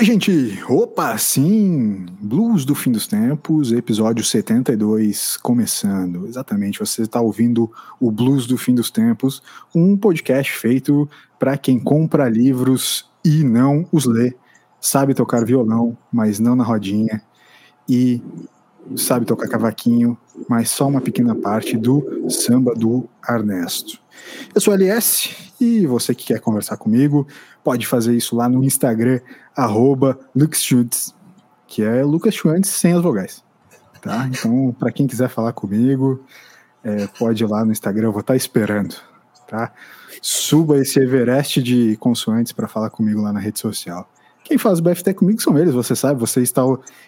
Oi, gente! Opa, sim! Blues do Fim dos Tempos, episódio 72, começando. Exatamente, você está ouvindo o Blues do Fim dos Tempos, um podcast feito para quem compra livros e não os lê, sabe tocar violão, mas não na rodinha, e sabe tocar cavaquinho, mas só uma pequena parte do samba do Ernesto. Eu sou LS e você que quer conversar comigo pode fazer isso lá no Instagram, arroba LuxSchutz, que é Lucas Schwantz sem as vogais. Tá? Então, para quem quiser falar comigo, é, pode ir lá no Instagram, eu vou estar tá esperando. Tá? Suba esse Everest de consoantes para falar comigo lá na rede social. Quem faz o BFT comigo são eles, você sabe, você está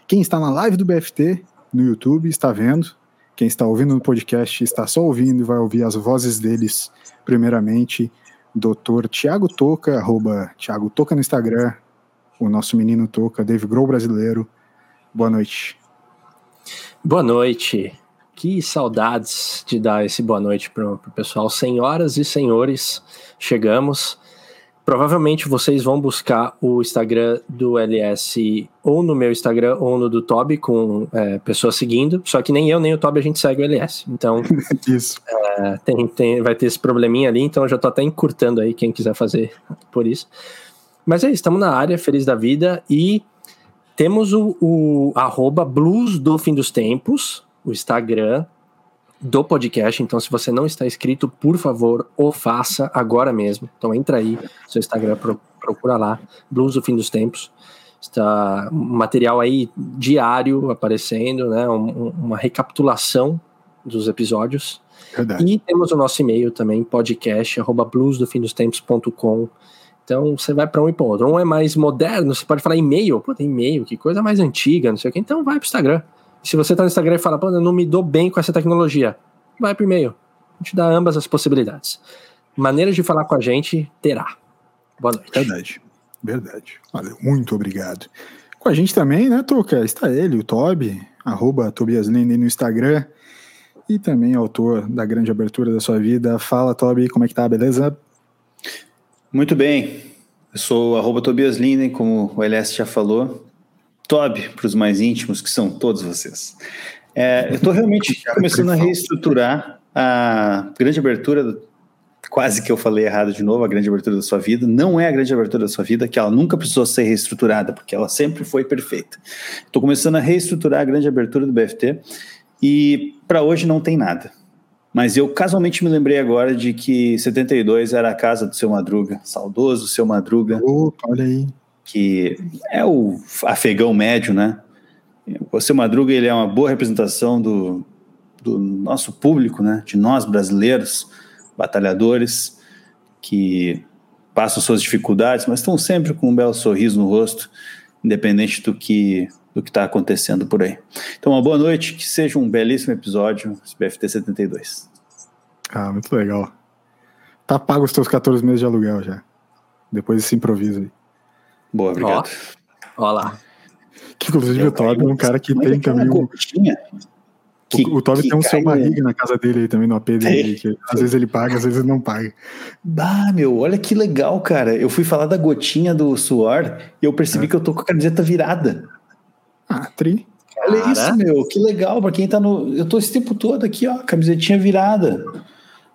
quem está na live do BFT no YouTube está vendo, quem está ouvindo no podcast está só ouvindo e vai ouvir as vozes deles primeiramente. Dr. Tiago Toca, arroba Tiago Toca no Instagram, o nosso menino Toca, Dave Grohl brasileiro. Boa noite. Boa noite. Que saudades de dar esse boa noite para o pessoal. Senhoras e senhores, chegamos. Provavelmente vocês vão buscar o Instagram do LS ou no meu Instagram ou no do Toby com é, pessoas seguindo. Só que nem eu nem o Toby a gente segue o LS. Então, isso. É, tem, tem, vai ter esse probleminha ali. Então, eu já tô até encurtando aí quem quiser fazer por isso. Mas é isso, estamos na área, feliz da vida. E temos o, o arroba blues do fim dos tempos, o Instagram do podcast. Então, se você não está inscrito, por favor, o faça agora mesmo. Então, entra aí, seu Instagram, procura lá, Blues do Fim dos Tempos. Está um material aí diário aparecendo, né? Um, uma recapitulação dos episódios. Verdade. E temos o nosso e-mail também, podcast, arroba bluesdofindostempos.com. Então você vai para um e para outro. Um é mais moderno, você pode falar e-mail, pô, tem e-mail, que coisa mais antiga, não sei o que. Então vai para o Instagram. Se você tá no Instagram e fala, pô, eu não me dou bem com essa tecnologia, vai pro e-mail. A gente dá ambas as possibilidades. Maneiras de falar com a gente, terá. Boa noite. Verdade. Verdade. Valeu, muito obrigado. Com a gente também, né, Toca? Está ele, o Toby, arroba Tobias Linde no Instagram. E também autor da grande abertura da sua vida. Fala, Toby, como é que tá, beleza? Muito bem. Eu sou arroba Tobias Linden, como o LS já falou. Toby, para os mais íntimos, que são todos vocês. É, eu estou realmente começando a reestruturar a grande abertura, quase que eu falei errado de novo, a grande abertura da sua vida. Não é a grande abertura da sua vida, que ela nunca precisou ser reestruturada, porque ela sempre foi perfeita. Estou começando a reestruturar a grande abertura do BFT e para hoje não tem nada. Mas eu casualmente me lembrei agora de que 72 era a casa do seu Madruga, saudoso seu Madruga. Opa, olha aí que é o afegão médio, né? O seu Madruga ele é uma boa representação do, do nosso público, né? De nós brasileiros, batalhadores, que passam suas dificuldades, mas estão sempre com um belo sorriso no rosto, independente do que do que está acontecendo por aí. Então, uma boa noite, que seja um belíssimo episódio, BFT 72. Ah, muito legal. Tá pago os teus 14 meses de aluguel já. Depois desse improviso aí. Boa, obrigado. Ó, ó lá. Que inclusive o Toby é um cara que tem também um. Que, o, o Toby tem um seu barriga na casa dele aí também, no AP dele, que às vezes ele paga, às vezes ele não paga. Bah, meu, olha que legal, cara. Eu fui falar da gotinha do suor e eu percebi é. que eu tô com a camiseta virada. Ah, tri. Olha cara. isso, meu, que legal. Pra quem tá no. Eu tô esse tempo todo aqui, ó, camisetinha virada.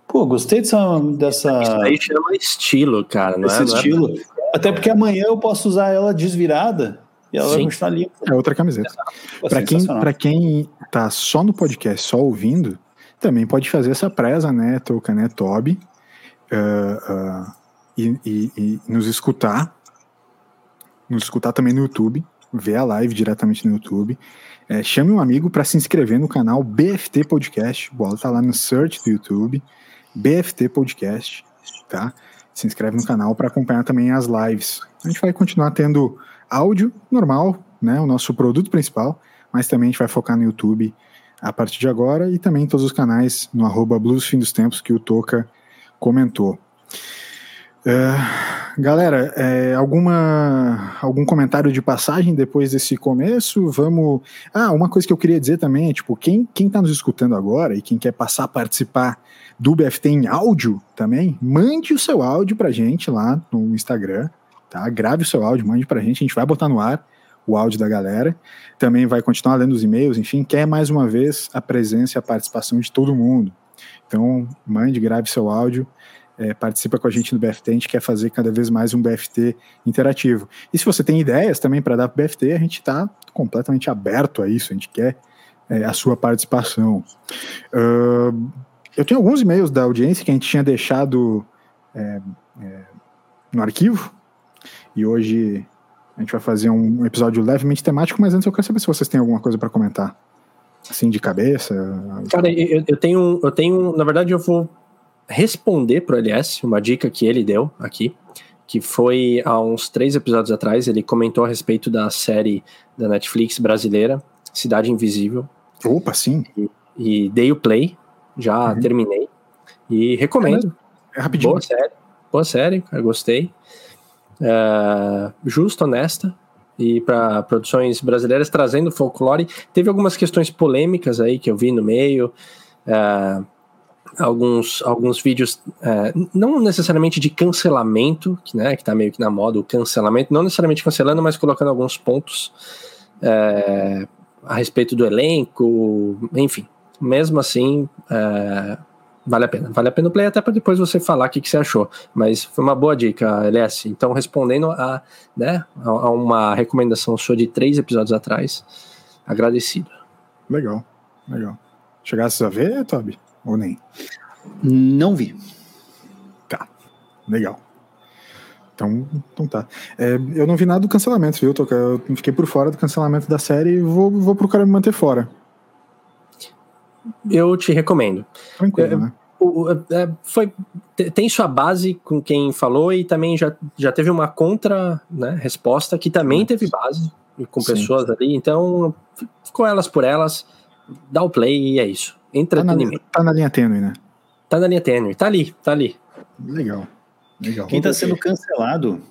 Pô, gostei dessa. dessa... Isso aí chama estilo, cara. Não Esse é, estilo. Não é... Até porque amanhã eu posso usar ela desvirada e ela Sim. vai continuar limpa. É outra camiseta. Para quem, pra quem tá só no podcast, só ouvindo, também pode fazer essa presa, né, Toca, né, Toby, uh, uh, e, e, e, nos escutar, nos escutar também no YouTube, ver a live diretamente no YouTube. É, chame um amigo para se inscrever no canal BFT Podcast. Bola tá lá no search do YouTube, BFT Podcast, tá? Se inscreve no canal para acompanhar também as lives. A gente vai continuar tendo áudio normal, né, o nosso produto principal, mas também a gente vai focar no YouTube a partir de agora e também em todos os canais no arroba Blues Fim dos Tempos que o Toca comentou. Uh, galera, é, alguma algum comentário de passagem depois desse começo? Vamos. Ah, uma coisa que eu queria dizer também é tipo quem quem está nos escutando agora e quem quer passar a participar do BFT em áudio também, mande o seu áudio pra gente lá no Instagram, tá? Grave o seu áudio, mande pra gente, a gente vai botar no ar o áudio da galera. Também vai continuar lendo os e-mails, enfim, quer mais uma vez a presença e a participação de todo mundo. Então, mande, grave seu áudio, é, participa com a gente no BFT, a gente quer fazer cada vez mais um BFT interativo. E se você tem ideias também para dar para o BFT, a gente está completamente aberto a isso, a gente quer é, a sua participação. Uh, eu tenho alguns e-mails da audiência que a gente tinha deixado é, é, no arquivo, e hoje a gente vai fazer um episódio levemente temático, mas antes eu quero saber se vocês têm alguma coisa para comentar. Assim, de cabeça. Cara, eu, eu, tenho, eu tenho. Na verdade, eu vou responder pro LS uma dica que ele deu aqui, que foi há uns três episódios atrás. Ele comentou a respeito da série da Netflix brasileira, Cidade Invisível. Opa, sim. E, e dei o play, já uhum. terminei. E recomendo. É, é rapidinho. Boa série, boa série, eu gostei. É, justa, honesta, e para produções brasileiras trazendo folclore. Teve algumas questões polêmicas aí que eu vi no meio, é, alguns, alguns vídeos, é, não necessariamente de cancelamento, que, né, que tá meio que na moda o cancelamento, não necessariamente cancelando, mas colocando alguns pontos é, a respeito do elenco, enfim. Mesmo assim, é, vale a pena. Vale a pena o play até para depois você falar o que, que, você achou. Mas foi uma boa dica, LS. Então, respondendo a, né, a uma recomendação sua de três episódios atrás, agradecido. Legal, legal. Chegasse a ver, Toby? Ou nem? Não vi. Tá, legal. Então, então tá. É, eu não vi nada do cancelamento, viu? Eu fiquei por fora do cancelamento da série e vou, vou procurar me manter fora eu te recomendo. Tranquilo, é, né? O, é, foi, tem sua base com quem falou e também já, já teve uma contra né, resposta que também teve base com Sim. pessoas ali, então ficou elas por elas, dá o play e é isso. Entretenimento. Tá na, tá na linha tênue, né? Tá na linha tênue, tá ali, tá ali. Legal. Legal. Quem tá sendo cancelado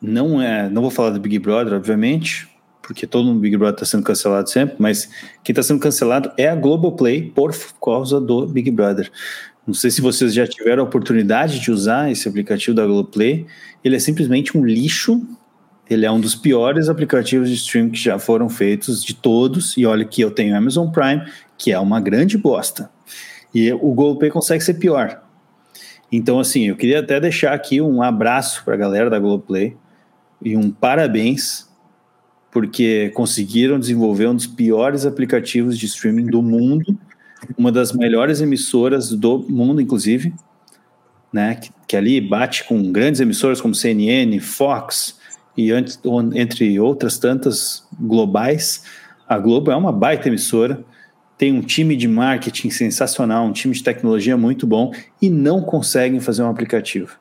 não é, não vou falar do Big Brother, obviamente, porque todo mundo Big Brother está sendo cancelado sempre, mas quem está sendo cancelado é a Globoplay por causa do Big Brother. Não sei se vocês já tiveram a oportunidade de usar esse aplicativo da Globoplay. Ele é simplesmente um lixo. Ele é um dos piores aplicativos de streaming que já foram feitos de todos. E olha que eu tenho Amazon Prime, que é uma grande bosta. E o Globoplay consegue ser pior. Então, assim, eu queria até deixar aqui um abraço para a galera da Globoplay e um parabéns porque conseguiram desenvolver um dos piores aplicativos de streaming do mundo, uma das melhores emissoras do mundo, inclusive, né? Que, que ali bate com grandes emissoras como CNN, Fox e entre outras tantas globais. A Globo é uma baita emissora, tem um time de marketing sensacional, um time de tecnologia muito bom e não conseguem fazer um aplicativo.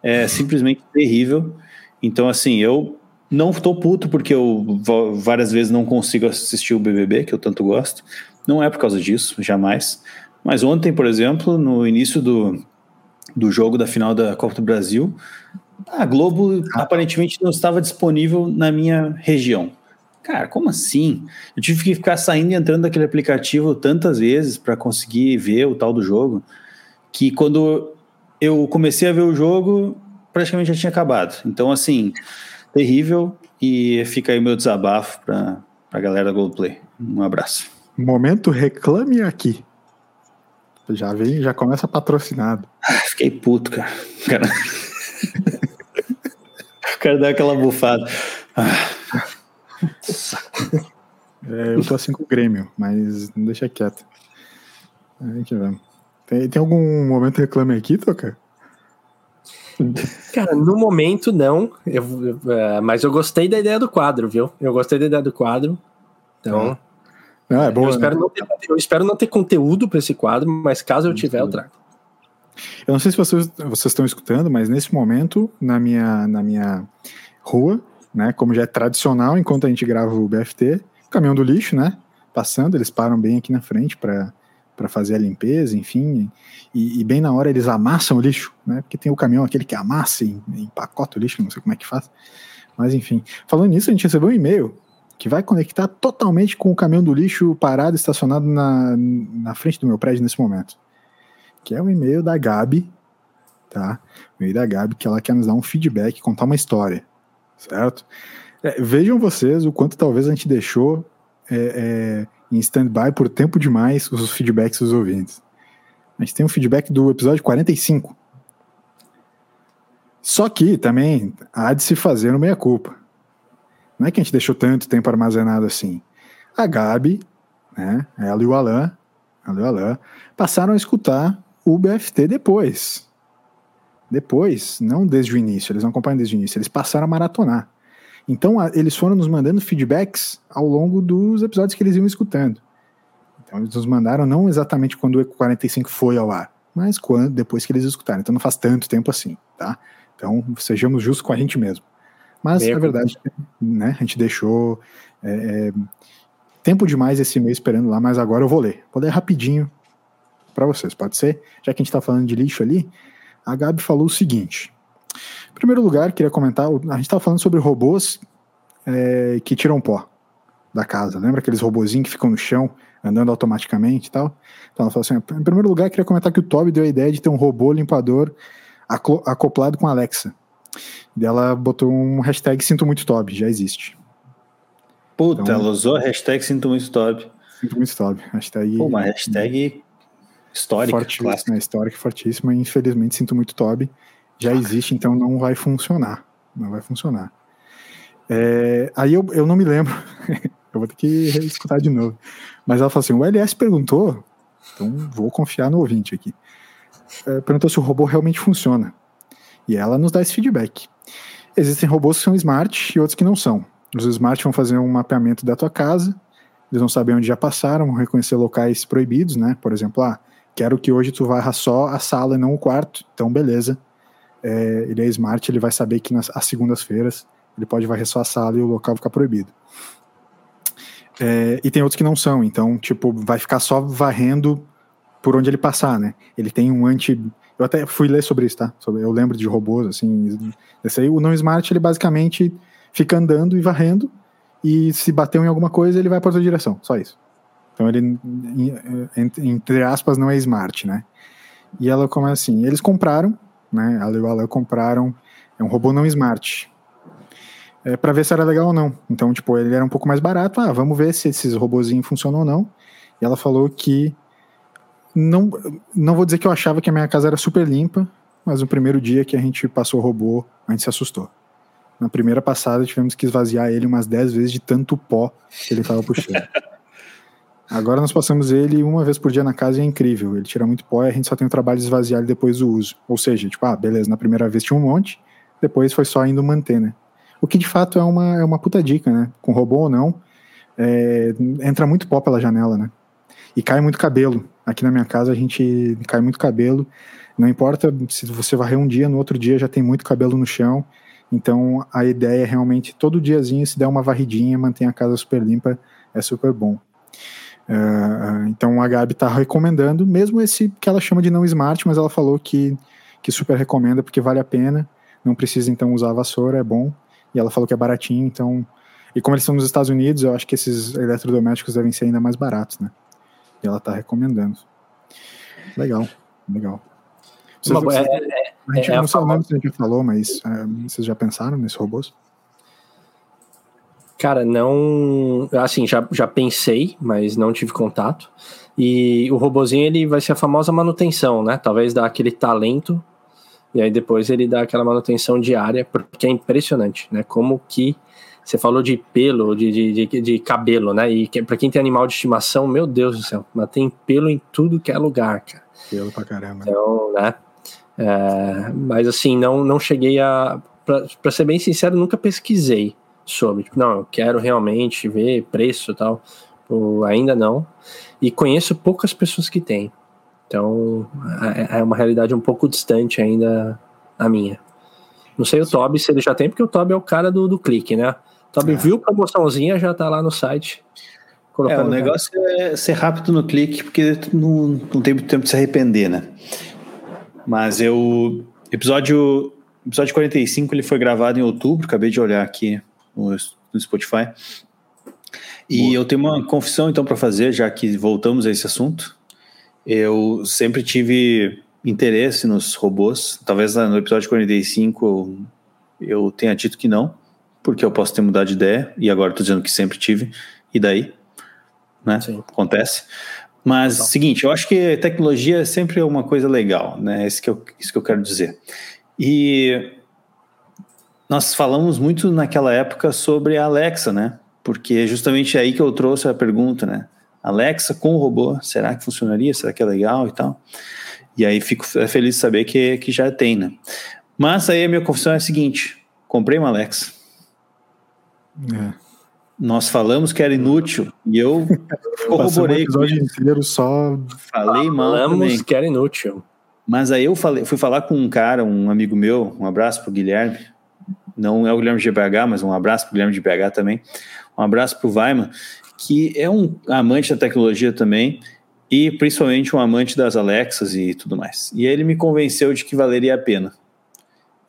É simplesmente terrível. Então, assim, eu não estou puto porque eu várias vezes não consigo assistir o BBB, que eu tanto gosto. Não é por causa disso, jamais. Mas ontem, por exemplo, no início do, do jogo da final da Copa do Brasil, a Globo aparentemente não estava disponível na minha região. Cara, como assim? Eu tive que ficar saindo e entrando daquele aplicativo tantas vezes para conseguir ver o tal do jogo, que quando eu comecei a ver o jogo, praticamente já tinha acabado. Então, assim, terrível. E fica aí o meu desabafo para a galera da Globoplay. Um abraço. Momento reclame aqui. Já vem, já começa patrocinado. Ah, fiquei puto, cara. cara... o cara dá aquela bufada. Ah. É, eu tô assim com o Grêmio, mas não deixa quieto. Aí que vamos. Tem, tem algum momento reclame aqui, Toca? Cara, no momento não, eu, uh, mas eu gostei da ideia do quadro, viu? Eu gostei da ideia do quadro. Então. Não, é bom, eu, espero né? não ter, eu espero não ter conteúdo para esse quadro, mas caso eu tiver, eu trago. Eu não sei se vocês, vocês estão escutando, mas nesse momento, na minha, na minha rua, né, como já é tradicional, enquanto a gente grava o BFT, caminhão do lixo, né, passando, eles param bem aqui na frente para para fazer a limpeza, enfim, e, e, bem na hora eles amassam o lixo, né? Porque tem o caminhão aquele que amassa e empacota o lixo, não sei como é que faz. Mas enfim, falando nisso, a gente recebeu um e-mail que vai conectar totalmente com o caminhão do lixo parado, estacionado na, na frente do meu prédio nesse momento. Que é o um e-mail da Gabi, tá? E-mail da Gabi, que ela quer nos dar um feedback, contar uma história, certo? É, vejam vocês o quanto talvez a gente deixou é, é, em stand-by por tempo demais os feedbacks dos ouvintes. A gente tem um feedback do episódio 45. Só que também há de se fazer no meia-culpa. Não é que a gente deixou tanto tempo armazenado assim. A Gabi, né, ela e o Alan, ela e o Alan, passaram a escutar o BFT depois. Depois, não desde o início, eles não acompanham desde o início, eles passaram a maratonar. Então, a, eles foram nos mandando feedbacks ao longo dos episódios que eles iam escutando. Então, eles nos mandaram não exatamente quando o Eco 45 foi ao ar, mas quando, depois que eles escutaram. Então, não faz tanto tempo assim, tá? Então, sejamos justos com a gente mesmo. Mas, na verdade, né, a gente deixou é, é, tempo demais esse mês esperando lá, mas agora eu vou ler. Vou ler rapidinho para vocês, pode ser? Já que a gente está falando de lixo ali, a Gabi falou o seguinte. Em primeiro lugar, queria comentar, a gente estava falando sobre robôs é, que tiram pó da casa. Lembra aqueles robozinhos que ficam no chão, andando automaticamente e tal? Então ela falou assim, em primeiro lugar, queria comentar que o Toby deu a ideia de ter um robô limpador acoplado com a Alexa. E ela botou um hashtag Sinto Muito Toby, já existe. Puta, então, ela usou a hashtag Sinto Muito Toby. Sinto Muito Toby. Hashtag, Pô, uma hashtag Histórica, fortíssima, histórica, fortíssima. Infelizmente, sinto muito Toby. Já existe, então não vai funcionar. Não vai funcionar. É, aí eu, eu não me lembro. eu vou ter que escutar de novo. Mas ela falou assim: o LS perguntou, então vou confiar no ouvinte aqui. É, perguntou se o robô realmente funciona. E ela nos dá esse feedback. Existem robôs que são smart e outros que não são. Os smart vão fazer um mapeamento da tua casa, eles vão saber onde já passaram, vão reconhecer locais proibidos, né? Por exemplo, ah, quero que hoje tu varra só a sala e não o quarto, então beleza. É, ele é smart, ele vai saber que nas segundas-feiras ele pode varrer só a sala e o local ficar proibido. É, e tem outros que não são, então, tipo, vai ficar só varrendo por onde ele passar, né? Ele tem um anti. Eu até fui ler sobre isso, tá? Eu lembro de robôs, assim. Esse aí, o não smart, ele basicamente fica andando e varrendo, e se bateu em alguma coisa, ele vai para outra direção, só isso. Então ele, entre aspas, não é smart, né? E ela começa assim, eles compraram, né? A Leu e compraram, é um robô não smart. É, para ver se era legal ou não. Então, tipo, ele era um pouco mais barato. Ah, vamos ver se esses robôzinhos funcionam ou não. E ela falou que não, não vou dizer que eu achava que a minha casa era super limpa, mas no primeiro dia que a gente passou o robô, a gente se assustou. Na primeira passada tivemos que esvaziar ele umas 10 vezes de tanto pó que ele tava puxando. Agora nós passamos ele uma vez por dia na casa e é incrível. Ele tira muito pó e a gente só tem o trabalho de esvaziar ele depois do uso. Ou seja, tipo, ah, beleza, na primeira vez tinha um monte, depois foi só indo manter, né? O que de fato é uma, é uma puta dica, né? Com robô ou não, é, entra muito pó pela janela, né? E cai muito cabelo. Aqui na minha casa a gente cai muito cabelo. Não importa se você varrer um dia, no outro dia já tem muito cabelo no chão. Então a ideia é realmente todo diazinho se der uma varridinha, manter a casa super limpa, é super bom. Uh, então a Gabi está recomendando, mesmo esse que ela chama de não smart, mas ela falou que, que super recomenda porque vale a pena. Não precisa então usar a vassoura, é bom. E ela falou que é baratinho, então. E como eles estão nos Estados Unidos, eu acho que esses eletrodomésticos devem ser ainda mais baratos, né? E ela está recomendando. Legal, legal. Vocês, Uma, é, é, a gente é, não sei o nome que a gente falou, mas é, vocês já pensaram nesses robôs? Cara, não. Assim, já, já pensei, mas não tive contato. E o robozinho ele vai ser a famosa manutenção, né? Talvez dar aquele talento e aí depois ele dá aquela manutenção diária, porque é impressionante, né? Como que você falou de pelo, de, de, de, de cabelo, né? E que, para quem tem animal de estimação, meu Deus do céu, mas tem pelo em tudo que é lugar, cara. Pelo pra caramba. Então, né? É, mas assim, não, não cheguei a. Para ser bem sincero, nunca pesquisei sobre. Tipo, não, eu quero realmente ver preço e tal. Ou, ainda não. E conheço poucas pessoas que têm. Então é, é uma realidade um pouco distante ainda a minha. Não sei o Toby se ele já tem, porque o Toby é o cara do, do clique, né? O Toby é. viu promoçãozinha, já tá lá no site. É, o negócio é ser rápido no clique, porque não, não tem muito tempo de se arrepender, né? Mas eu. Episódio, episódio 45 ele foi gravado em outubro, acabei de olhar aqui no, no Spotify. E Boa. eu tenho uma confissão então para fazer, já que voltamos a esse assunto. Eu sempre tive interesse nos robôs. Talvez no episódio 45 eu, eu tenha dito que não, porque eu posso ter mudado de ideia, e agora estou dizendo que sempre tive, e daí? Né? Sim. Acontece. Mas, então. seguinte, eu acho que tecnologia é sempre uma coisa legal, né? Isso que eu, isso que eu quero dizer. E nós falamos muito naquela época sobre a Alexa, né? Porque é justamente aí que eu trouxe a pergunta, né? Alexa com o robô, será que funcionaria? Será que é legal e tal? E aí fico feliz de saber que, que já tem, né? Mas aí a minha confissão é a seguinte: comprei uma Alexa. É. Nós falamos que era inútil e eu corroborei. Um inteiro só falei mal. Falamos também. que era inútil. Mas aí eu falei, fui falar com um cara, um amigo meu, um abraço pro Guilherme. Não é o Guilherme de BH, mas um abraço pro Guilherme de BH também. Um abraço pro Weiman, que é um amante da tecnologia também e principalmente um amante das Alexas e tudo mais. E ele me convenceu de que valeria a pena.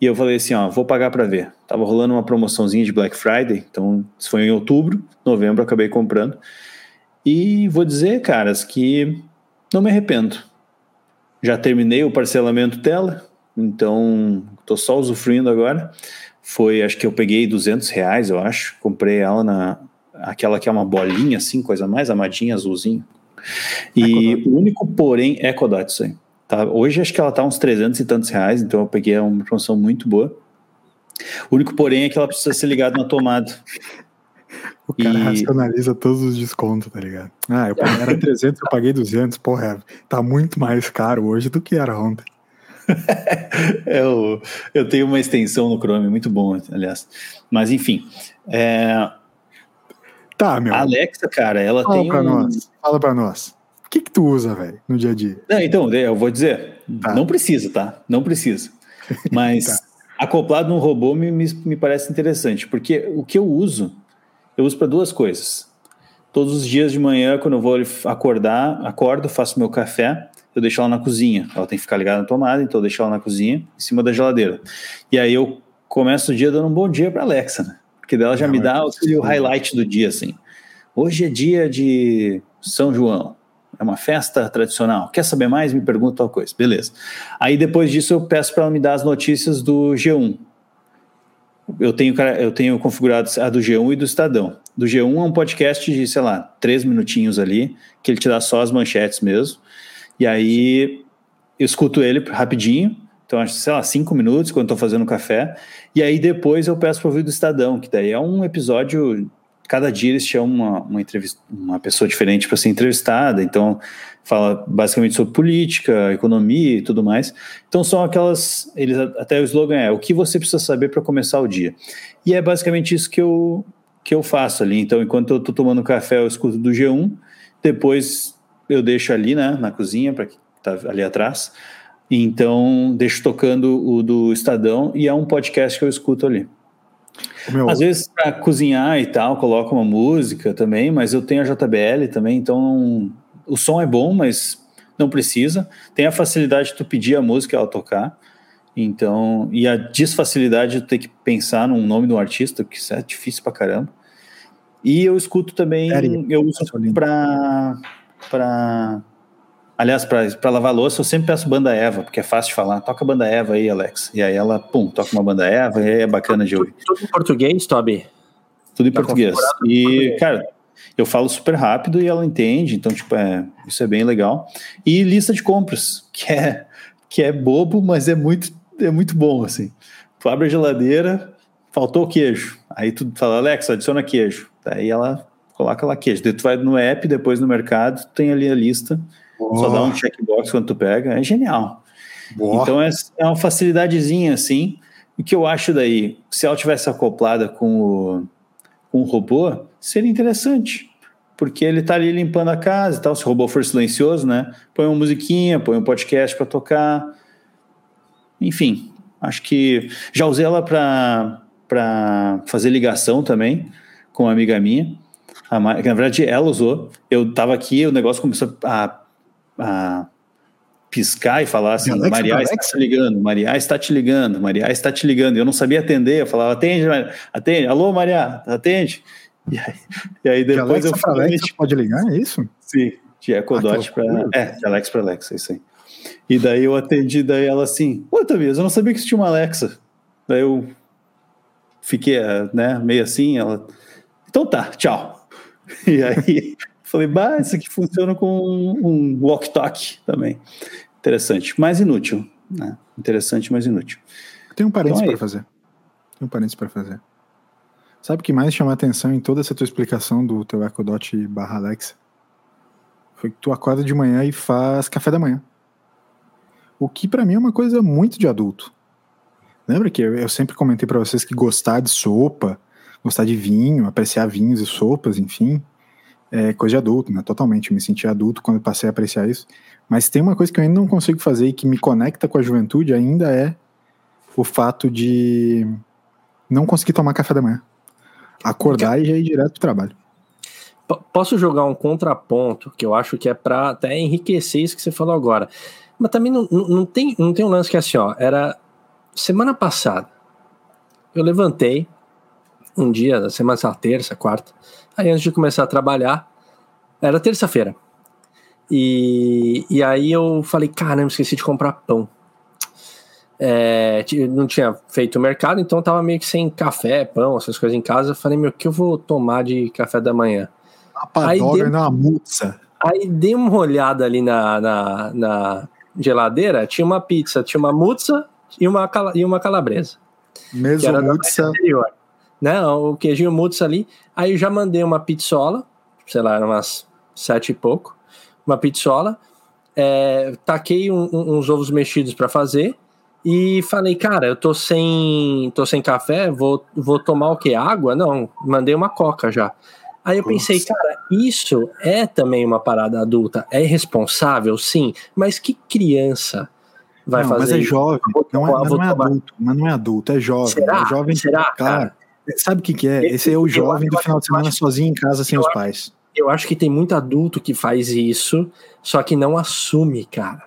E eu falei assim, ó, vou pagar para ver. Tava rolando uma promoçãozinha de Black Friday, então isso foi em outubro, novembro acabei comprando. E vou dizer, caras, que não me arrependo. Já terminei o parcelamento dela, então tô só usufruindo agora. Foi, acho que eu peguei 200 reais, eu acho. Comprei ela na aquela que é uma bolinha assim, coisa mais amadinha, azulzinho. E o único porém é Kodot isso aí. Tá? Hoje acho que ela tá uns 300 e tantos reais, então eu peguei uma promoção muito boa. O único porém é que ela precisa ser ligada na tomada. O cara e... racionaliza todos os descontos, tá ligado? Ah, eu paguei, era 300, eu paguei 200, porra, tá muito mais caro hoje do que era ontem. eu, eu tenho uma extensão no Chrome, muito bom, aliás. Mas enfim, é... Tá, meu. A Alexa, cara, ela Fala tem pra um... nós. Fala pra nós. O que que tu usa, velho, no dia a dia? Não, então, eu vou dizer. Tá. Não precisa, tá? Não precisa. Mas tá. acoplado num robô me, me, me parece interessante, porque o que eu uso, eu uso para duas coisas. Todos os dias de manhã, quando eu vou acordar, acordo, faço meu café, eu deixo ela na cozinha. Ela tem que ficar ligada na tomada, então eu deixo ela na cozinha, em cima da geladeira. E aí eu começo o dia dando um bom dia para Alexa, né? Porque dela já me dá o, o highlight do dia, assim. Hoje é dia de São João é uma festa tradicional. Quer saber mais? Me pergunta tal coisa. Beleza. Aí depois disso eu peço para ela me dar as notícias do G1. Eu tenho, eu tenho configurado a do G1 e do Estadão. Do G1 é um podcast de, sei lá, três minutinhos ali, que ele te dá só as manchetes mesmo. E aí eu escuto ele rapidinho, então acho, sei lá, cinco minutos quando estou fazendo café. E aí depois eu peço para ouvir do Estadão, que daí é um episódio cada dia eles chamam uma, uma, entrevista, uma pessoa diferente para ser entrevistada, então fala basicamente sobre política, economia e tudo mais. Então são aquelas, eles até o slogan é o que você precisa saber para começar o dia. E é basicamente isso que eu que eu faço ali. Então enquanto eu estou tomando café eu escuto do G1, depois eu deixo ali, né, na cozinha para que tá ali atrás. Então deixo tocando o do Estadão e é um podcast que eu escuto ali. Meu... Às vezes para cozinhar e tal, coloca uma música também, mas eu tenho a JBL também, então o som é bom, mas não precisa. Tem a facilidade de tu pedir a música e ela tocar. Então, e a desfacilidade de ter que pensar num nome de um artista, que isso é difícil pra caramba. E eu escuto também, eu uso para para Aliás, para lavar louça, eu sempre peço banda Eva, porque é fácil de falar. Toca banda Eva aí, Alex. E aí ela, pum, toca uma banda Eva, e aí é bacana de ouvir. Tudo em português, Toby? Tudo em tá português. E, cara, eu falo super rápido e ela entende, então, tipo, é, isso é bem legal. E lista de compras, que é, que é bobo, mas é muito, é muito bom, assim. Tu abre a geladeira, faltou queijo. Aí tu fala, Alex, adiciona queijo. Aí ela coloca lá queijo. Daí tu vai no app, depois no mercado, tem ali a lista só dá um checkbox quando tu pega, é genial. Então é, é uma facilidadezinha assim. O que eu acho daí, se ela tivesse acoplada com o, com o robô, seria interessante. Porque ele tá ali limpando a casa e tal. Se o robô for silencioso, né? Põe uma musiquinha, põe um podcast para tocar. Enfim, acho que já usei ela para fazer ligação também com uma amiga minha. A, na verdade, ela usou. Eu tava aqui, o negócio começou a a piscar e falar assim, Alexa, Maria Alexa. está te ligando, Maria está te ligando, Maria está te ligando. Eu não sabia atender, eu falava, atende, atende, alô, Maria, atende. E aí, e aí depois de Alexa eu falei, Alexa pode ligar, é isso? Sim, de Echo ah, para é, de Alexa para Alexa, isso aí. E daí eu atendi, daí ela assim, ô Tobias, eu não sabia que tinha uma Alexa. Daí eu fiquei, né, meio assim, ela, então tá, tchau. E aí falei, bah, isso aqui funciona com um walk-talk também. Interessante, mas inútil, né? Interessante, mas inútil. Tem um parênteses então, é para fazer. Tem um parênteses para fazer. Sabe o que mais chama atenção em toda essa tua explicação do teu Echo Dot barra Alexa? Foi que tu acorda de manhã e faz café da manhã. O que para mim é uma coisa muito de adulto. Lembra que eu sempre comentei para vocês que gostar de sopa, gostar de vinho, apreciar vinhos e sopas, enfim, é coisa de adulto, né? Totalmente. Eu me senti adulto quando passei a apreciar isso. Mas tem uma coisa que eu ainda não consigo fazer e que me conecta com a juventude ainda é o fato de não conseguir tomar café da manhã. Acordar e já ir direto pro trabalho. Posso jogar um contraponto que eu acho que é para até enriquecer isso que você falou agora. Mas também não, não, tem, não tem um lance que é assim, ó. Era semana passada. Eu levantei um dia, da semana, sei terça, quarta. Aí antes de começar a trabalhar, era terça-feira. E, e aí eu falei, caramba, esqueci de comprar pão. É, não tinha feito o mercado, então tava meio que sem café, pão, essas coisas em casa. Falei, meu, o que eu vou tomar de café da manhã? A padoga não, a mutsa. Aí dei uma olhada ali na, na, na, geladeira, tinha uma pizza, tinha uma mutsa e uma, e uma calabresa. Mesmo mutsa. Né, o queijinho mutsa ali. Aí eu já mandei uma pizzola, sei lá, eram umas sete e pouco, uma pizzola. É, taquei um, um, uns ovos mexidos para fazer e falei, cara, eu tô sem, tô sem café, vou, vou tomar o que? Água? Não, mandei uma coca já. Aí eu pensei, cara, isso é também uma parada adulta. É irresponsável, sim, mas que criança vai não, fazer Mas é jovem, não é, não é adulto, mas não é adulto, é jovem. Será? É jovem, Será, cara? Sabe o que, que é? Esse é o jovem do final de semana sozinho em casa sem os pais. Eu acho que tem muito adulto que faz isso, só que não assume, cara.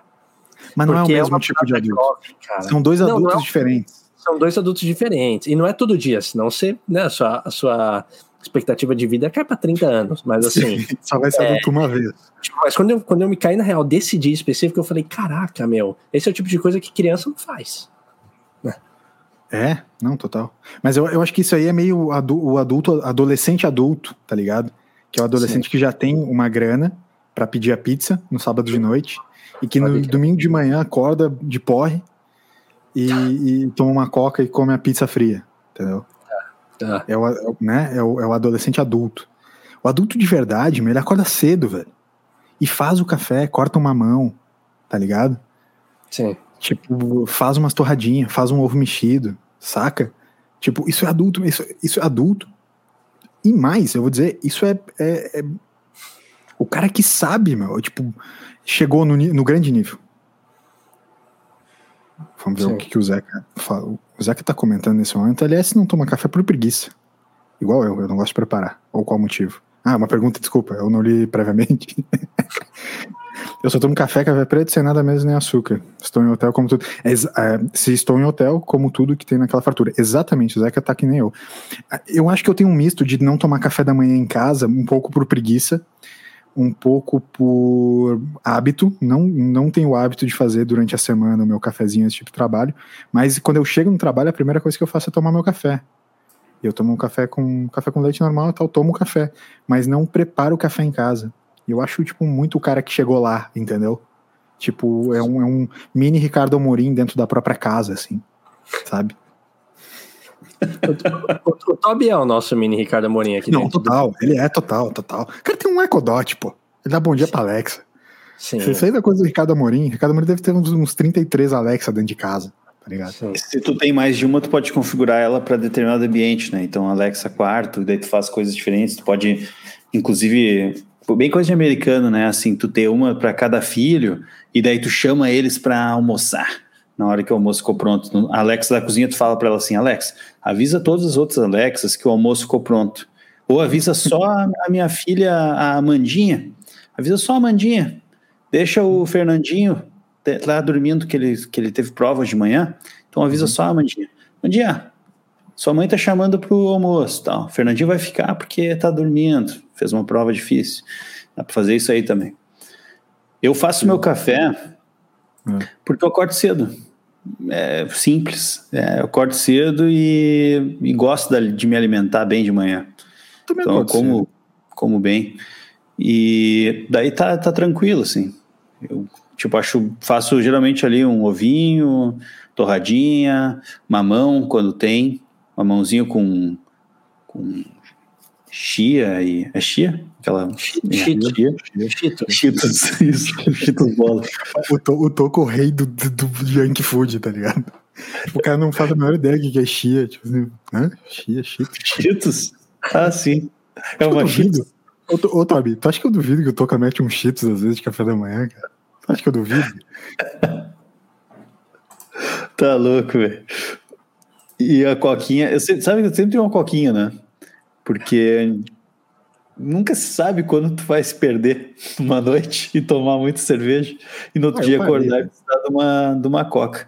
Mas não é o é mesmo é tipo de adulto. Jovem, São dois não, adultos não é... diferentes. São dois adultos diferentes. E não é todo dia, senão você, né, a sua, a sua expectativa de vida cai para 30 anos. Mas assim. Sim, só vai ser é, adulto uma vez. Tipo, mas quando eu, quando eu me caí na real desse dia específico, eu falei: caraca, meu, esse é o tipo de coisa que criança não faz. É, não, total. Mas eu, eu acho que isso aí é meio adu, o adulto, adolescente adulto, tá ligado? Que é o adolescente Sim. que já tem uma grana para pedir a pizza no sábado de noite e que no domingo de manhã acorda de porre e, e, toma uma coca e come a pizza fria, entendeu? Tá. É, o, né, é, o, é o adolescente adulto. O adulto de verdade, ele acorda cedo, velho. E faz o café, corta uma mão, tá ligado? Sim. Tipo, faz umas torradinhas, faz um ovo mexido, saca? Tipo, isso é adulto, isso, isso é adulto. E mais, eu vou dizer, isso é, é, é o cara que sabe, meu, tipo, chegou no, no grande nível. Vamos ver Sim. o que, que, o Zeca fala. O Zeca tá comentando nesse momento. Aliás, não toma café por preguiça. Igual eu, eu não gosto de preparar. Ou qual motivo? Ah, uma pergunta, desculpa, eu não li previamente. eu só tomo café, café preto, sem nada mesmo nem açúcar. Estou em hotel como tudo. É, se estou em hotel, como tudo que tem naquela fartura. Exatamente, o Zeca tá que nem eu. Eu acho que eu tenho um misto de não tomar café da manhã em casa, um pouco por preguiça, um pouco por hábito, não, não tenho o hábito de fazer durante a semana o meu cafezinho, esse tipo de trabalho, mas quando eu chego no trabalho, a primeira coisa que eu faço é tomar meu café. Eu tomo um café com café com leite normal e tal, tomo café, mas não preparo o café em casa. Eu acho, tipo, muito o cara que chegou lá, entendeu? Tipo, é um, é um mini Ricardo Amorim dentro da própria casa, assim, sabe? o, Toby é o nosso mini Ricardo Amorim aqui Não, total, ele é total, total. O cara tem um ecodot, pô. Ele dá bom dia Sim. pra Alexa. Sim. Você fez a coisa do Ricardo Amorim, Ricardo Amorim deve ter uns, uns 33 Alexa dentro de casa, tá. Se tu tem mais de uma, tu pode configurar ela para determinado ambiente, né? Então, Alexa quarto, daí tu faz coisas diferentes, tu pode, inclusive, bem coisa de americano, né? Assim, tu ter uma para cada filho, e daí tu chama eles para almoçar na hora que o almoço ficou pronto. A Alexa da cozinha, tu fala para ela assim, Alex, avisa todas as outras Alexas que o almoço ficou pronto. Ou avisa só a, minha filha, a Amandinha. Avisa só a Amandinha. Deixa o Fernandinho lá dormindo, que ele, que ele teve prova de manhã. Então avisa só a Amandinha. Amandinha, sua mãe tá chamando pro almoço. Tal. O Fernandinho vai ficar porque tá dormindo. Fez uma prova difícil. Dá para fazer isso aí também. Eu faço meu café É. Porque eu acordo cedo. É simples. É, eu acordo cedo e, e gosto de me alimentar bem de manhã. Também então, eu como, como bem. E daí tá, tá tranquilo, assim. Eu, tipo, acho, faço geralmente ali um ovinho, torradinha, mamão quando tem, mamãozinho com, com chia e. É chia? Aquela. Cheetos. Cheetos. Cheetos, isso. Cheetos bola. O, to, o Toco, rei do, do, do junk food, tá ligado? Tipo, o cara não faz a menor ideia do que é chia. Tipo assim, hã? Chia, Cheetos. Cheetos? Ah, sim. É uma Cheetos. Ô, ô, Tobi, tu acha que eu duvido que o Toca mete um Cheetos às vezes de café da manhã, cara? Tu acha que eu duvido? tá louco, velho. E a coquinha, eu sempre, sabe que eu sempre tenho uma coquinha, né? Porque nunca se sabe quando tu vai se perder uma noite e tomar muita cerveja e no outro ah, dia acordar e precisar de uma, de uma coca.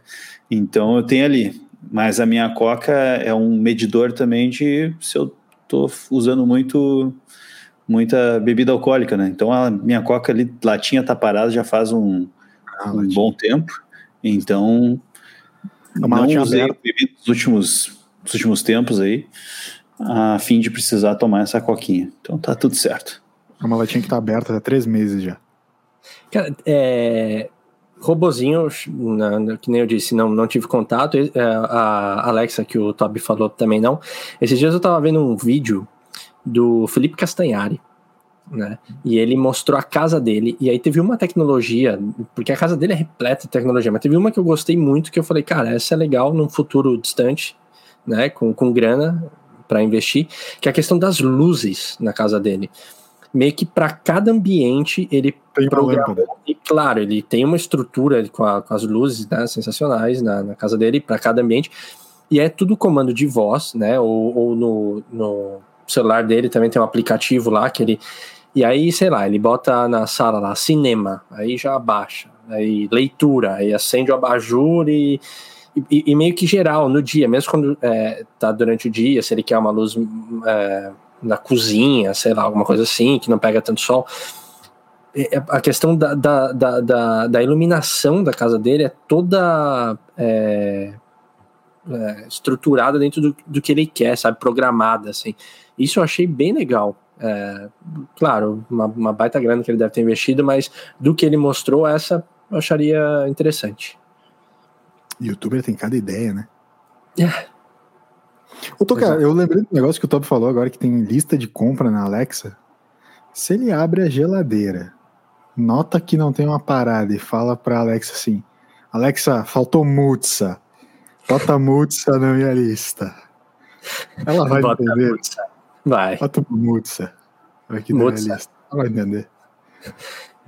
Então eu tenho ali. Mas a minha coca é um medidor também de se eu tô usando muito muita bebida alcoólica, né? Então a minha coca ali, latinha tá parada já faz um, ah, um bom tempo. Então uma não usei nos últimos, nos últimos tempos aí a fim de precisar tomar essa coquinha. Então tá tudo certo. É uma latinha que tá aberta há três meses já. Cara, é, robozinho, que nem eu disse, não, não tive contato. É, a Alexa, que o Toby falou também não. Esses dias eu tava vendo um vídeo do Felipe Castanhari, né? E ele mostrou a casa dele, e aí teve uma tecnologia, porque a casa dele é repleta de tecnologia, mas teve uma que eu gostei muito, que eu falei, cara, essa é legal num futuro distante, né? Com, com grana, para investir, que é a questão das luzes na casa dele. Meio que para cada ambiente ele tem programou, e claro, ele tem uma estrutura com, a, com as luzes né, sensacionais na, na casa dele para cada ambiente, e é tudo comando de voz, né? Ou, ou no, no celular dele também tem um aplicativo lá que ele. E aí, sei lá, ele bota na sala lá, cinema, aí já abaixa, aí leitura, aí acende o abajur e e, e, meio que geral, no dia, mesmo quando é, tá durante o dia, se ele quer uma luz é, na cozinha, sei lá, alguma coisa assim, que não pega tanto sol. É, a questão da, da, da, da, da iluminação da casa dele é toda é, é, estruturada dentro do, do que ele quer, sabe? Programada, assim. Isso eu achei bem legal. É, claro, uma, uma baita grana que ele deve ter investido, mas do que ele mostrou, essa eu acharia interessante. Youtuber tem cada ideia, né? É. Ô, Toca, eu lembrei do negócio que o Toby falou agora que tem lista de compra na Alexa. Se ele abre a geladeira, nota que não tem uma parada e fala pra Alexa assim: Alexa, faltou mutsa. Bota mutsa na minha lista. Ela vai Bota entender. Mutsa. Vai. Bota mutsa. Aqui na minha lista. Ela vai entender.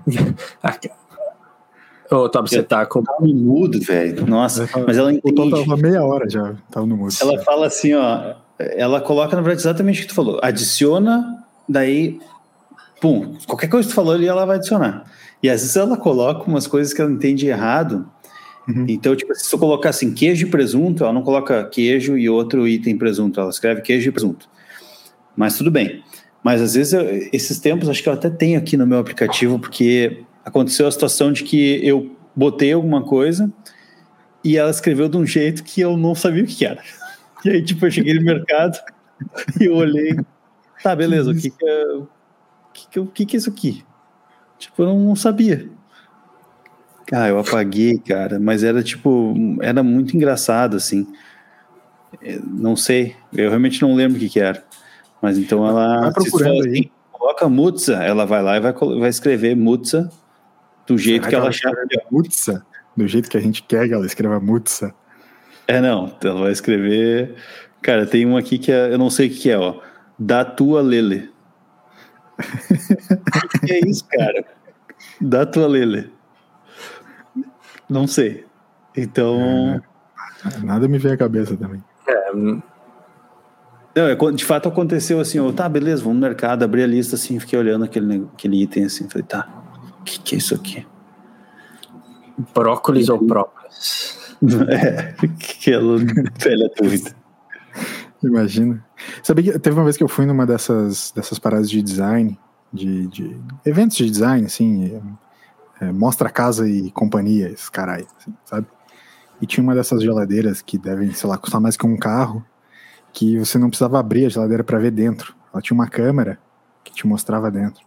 Ô, Top, você tá com. Tava mudo, velho. Nossa, mas ela entende. Eu tava meia hora já, tava no mudo. Ela fala assim, ó. Ela coloca, na verdade, exatamente o que tu falou. Adiciona, daí. Pum, qualquer coisa que tu falou ali, ela vai adicionar. E às vezes ela coloca umas coisas que ela entende errado. Uhum. Então, tipo, se eu colocar assim, queijo e presunto, ela não coloca queijo e outro item presunto, ela escreve queijo e presunto. Mas tudo bem. Mas às vezes, eu, esses tempos, acho que eu até tenho aqui no meu aplicativo, porque aconteceu a situação de que eu botei alguma coisa e ela escreveu de um jeito que eu não sabia o que era. E aí, tipo, eu cheguei no mercado e eu olhei, tá, beleza, o que que é, o que, que, o que, que é isso aqui? Tipo, eu não sabia. Ah, eu apaguei, cara, mas era tipo, era muito engraçado, assim. É, não sei, eu realmente não lembro o que que era. Mas então ela. Vai procurando assim, aí. Coloca Mutsa, ela vai lá e vai, vai escrever Mutsa do jeito Será que ela achar. Mutsa? Do jeito que a gente quer que ela escreva Mutsa? É, não. Ela vai escrever. Cara, tem um aqui que é, eu não sei o que é, ó. Da tua Lele. o que é isso, cara? Da tua Lele. Não sei. Então. É, nada me vem à cabeça também. É. Não, é, de fato aconteceu assim, ó, tá, beleza, vamos no mercado, abri a lista assim, fiquei olhando aquele, aquele item assim, falei, tá, que, que é isso aqui? Brócolis ou própolis? É, aquela velha dúvida. Imagina. Sabia que teve uma vez que eu fui numa dessas, dessas paradas de design, de, de eventos de design, assim, é, Mostra Casa e Companhia, esse caralho, assim, sabe? E tinha uma dessas geladeiras que devem, sei lá, custar mais que um carro, que você não precisava abrir a geladeira para ver dentro. Ela tinha uma câmera que te mostrava dentro.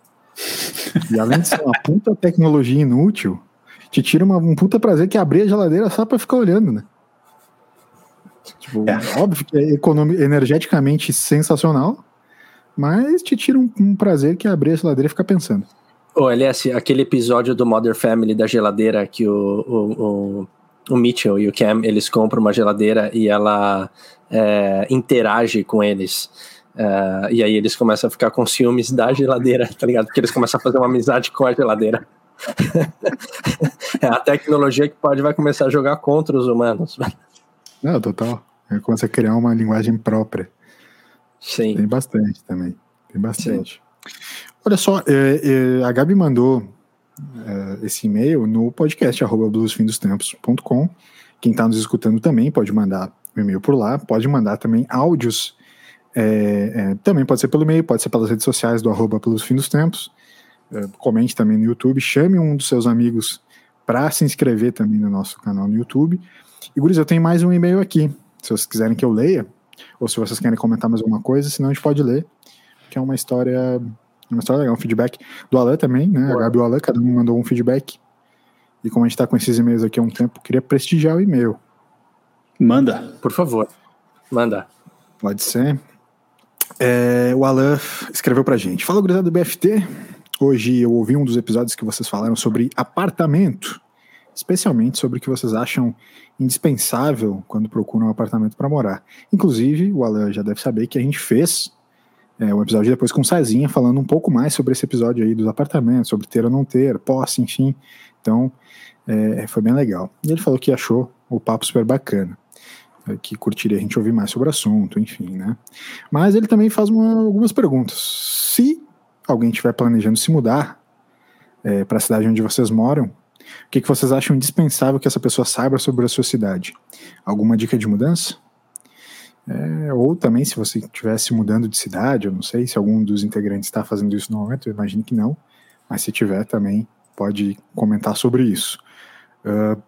E além de ser uma puta tecnologia inútil, te tira uma, um puta prazer que é abrir a geladeira só para ficar olhando, né? Tipo, é. óbvio que é energeticamente sensacional, mas te tira um, um, prazer que é abrir a geladeira e ficar pensando. Ô, LS, aquele episódio do Mother Family da geladeira que o, o, o o Mitchell e o Cam, eles compram uma geladeira e ela é, interage com eles. É, e aí eles começam a ficar com ciúmes da geladeira, tá ligado? Porque eles começam a fazer uma amizade com a geladeira. é a tecnologia que pode vai começar a jogar contra os humanos. Não, total. É começa a criar uma linguagem própria. Sim. Tem bastante também. Tem bastante. Sim. Olha só, é, é, a Gabi mandou uh, esse e-mail no podcast bluesfindostempos.com. Quem está nos escutando também pode mandar um e-mail por lá, pode mandar também áudios. É, é, também pode ser pelo e-mail, pode ser pelas redes sociais do arroba pelos fim dos tempos. Uh, comente também no YouTube, chame um dos seus amigos para se inscrever também no nosso canal no YouTube. E Guris, eu tenho mais um e-mail aqui. Se vocês quiserem que eu leia, ou se vocês querem comentar mais alguma coisa, senão a gente pode ler, que é uma história uma história legal, um feedback do Alan também, né? Boa. A Gabi e o Alan, cada um mandou um feedback. E como a gente tá com esses e-mails aqui há um tempo, queria prestigiar o e-mail. Manda. Por favor. Manda. Pode ser. É, o Alan escreveu pra gente. Fala, gurizada do BFT. Hoje eu ouvi um dos episódios que vocês falaram sobre apartamento. Especialmente sobre o que vocês acham indispensável quando procuram um apartamento para morar. Inclusive, o Alan já deve saber que a gente fez é, um episódio depois com o Cezinha falando um pouco mais sobre esse episódio aí dos apartamentos, sobre ter ou não ter, posse, enfim. Então, é, foi bem legal. E ele falou que achou o papo super bacana, que curtiria a gente ouvir mais sobre o assunto, enfim, né? Mas ele também faz uma, algumas perguntas. Se alguém estiver planejando se mudar é, para a cidade onde vocês moram, o que, que vocês acham indispensável que essa pessoa saiba sobre a sua cidade? Alguma dica de mudança? É, ou também, se você estivesse mudando de cidade, eu não sei se algum dos integrantes está fazendo isso no momento, eu imagino que não, mas se tiver também, pode comentar sobre isso. Uh,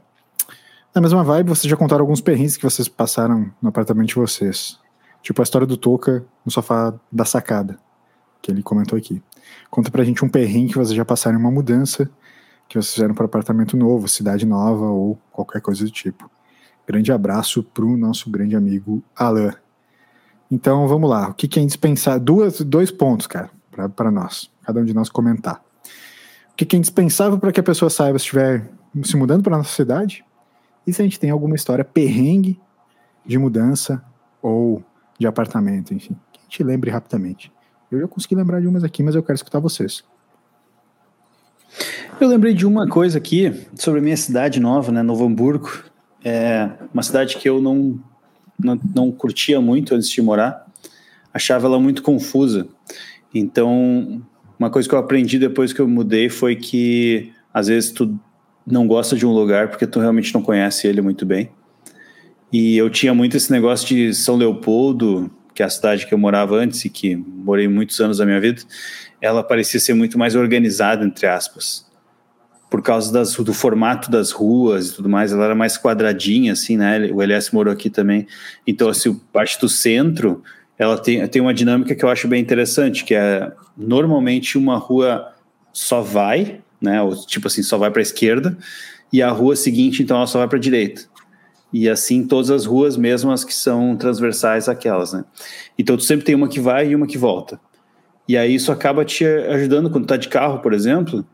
na mesma vibe, vocês já contaram alguns perrengues que vocês passaram no apartamento de vocês. Tipo a história do Toca no sofá da sacada, que ele comentou aqui. Conta pra gente um perrengue que vocês já passaram em uma mudança que vocês fizeram para apartamento novo, cidade nova ou qualquer coisa do tipo. Grande abraço para o nosso grande amigo Alan. Então vamos lá. O que, que é indispensável? Duas, dois pontos, cara, para nós, cada um de nós comentar. O que, que é indispensável para que a pessoa saiba se estiver se mudando para nossa cidade? E se a gente tem alguma história perrengue de mudança ou de apartamento, enfim, que a gente lembre rapidamente. Eu já consegui lembrar de umas aqui, mas eu quero escutar vocês. Eu lembrei de uma coisa aqui sobre a minha cidade nova, né, Novo Hamburgo. É uma cidade que eu não, não, não curtia muito antes de morar, achava ela muito confusa. Então, uma coisa que eu aprendi depois que eu mudei foi que às vezes tu não gosta de um lugar porque tu realmente não conhece ele muito bem. E eu tinha muito esse negócio de São Leopoldo, que é a cidade que eu morava antes e que morei muitos anos da minha vida, ela parecia ser muito mais organizada, entre aspas por causa das, do formato das ruas e tudo mais, ela era mais quadradinha, assim, né? O LS morou aqui também. Então, assim, parte do centro, ela tem, tem uma dinâmica que eu acho bem interessante, que é normalmente uma rua só vai, né? Ou, tipo assim, só vai para a esquerda, e a rua seguinte, então, ela só vai para a direita. E assim todas as ruas, mesmo as que são transversais àquelas, né? Então, tu sempre tem uma que vai e uma que volta. E aí isso acaba te ajudando quando tu tá de carro, por exemplo,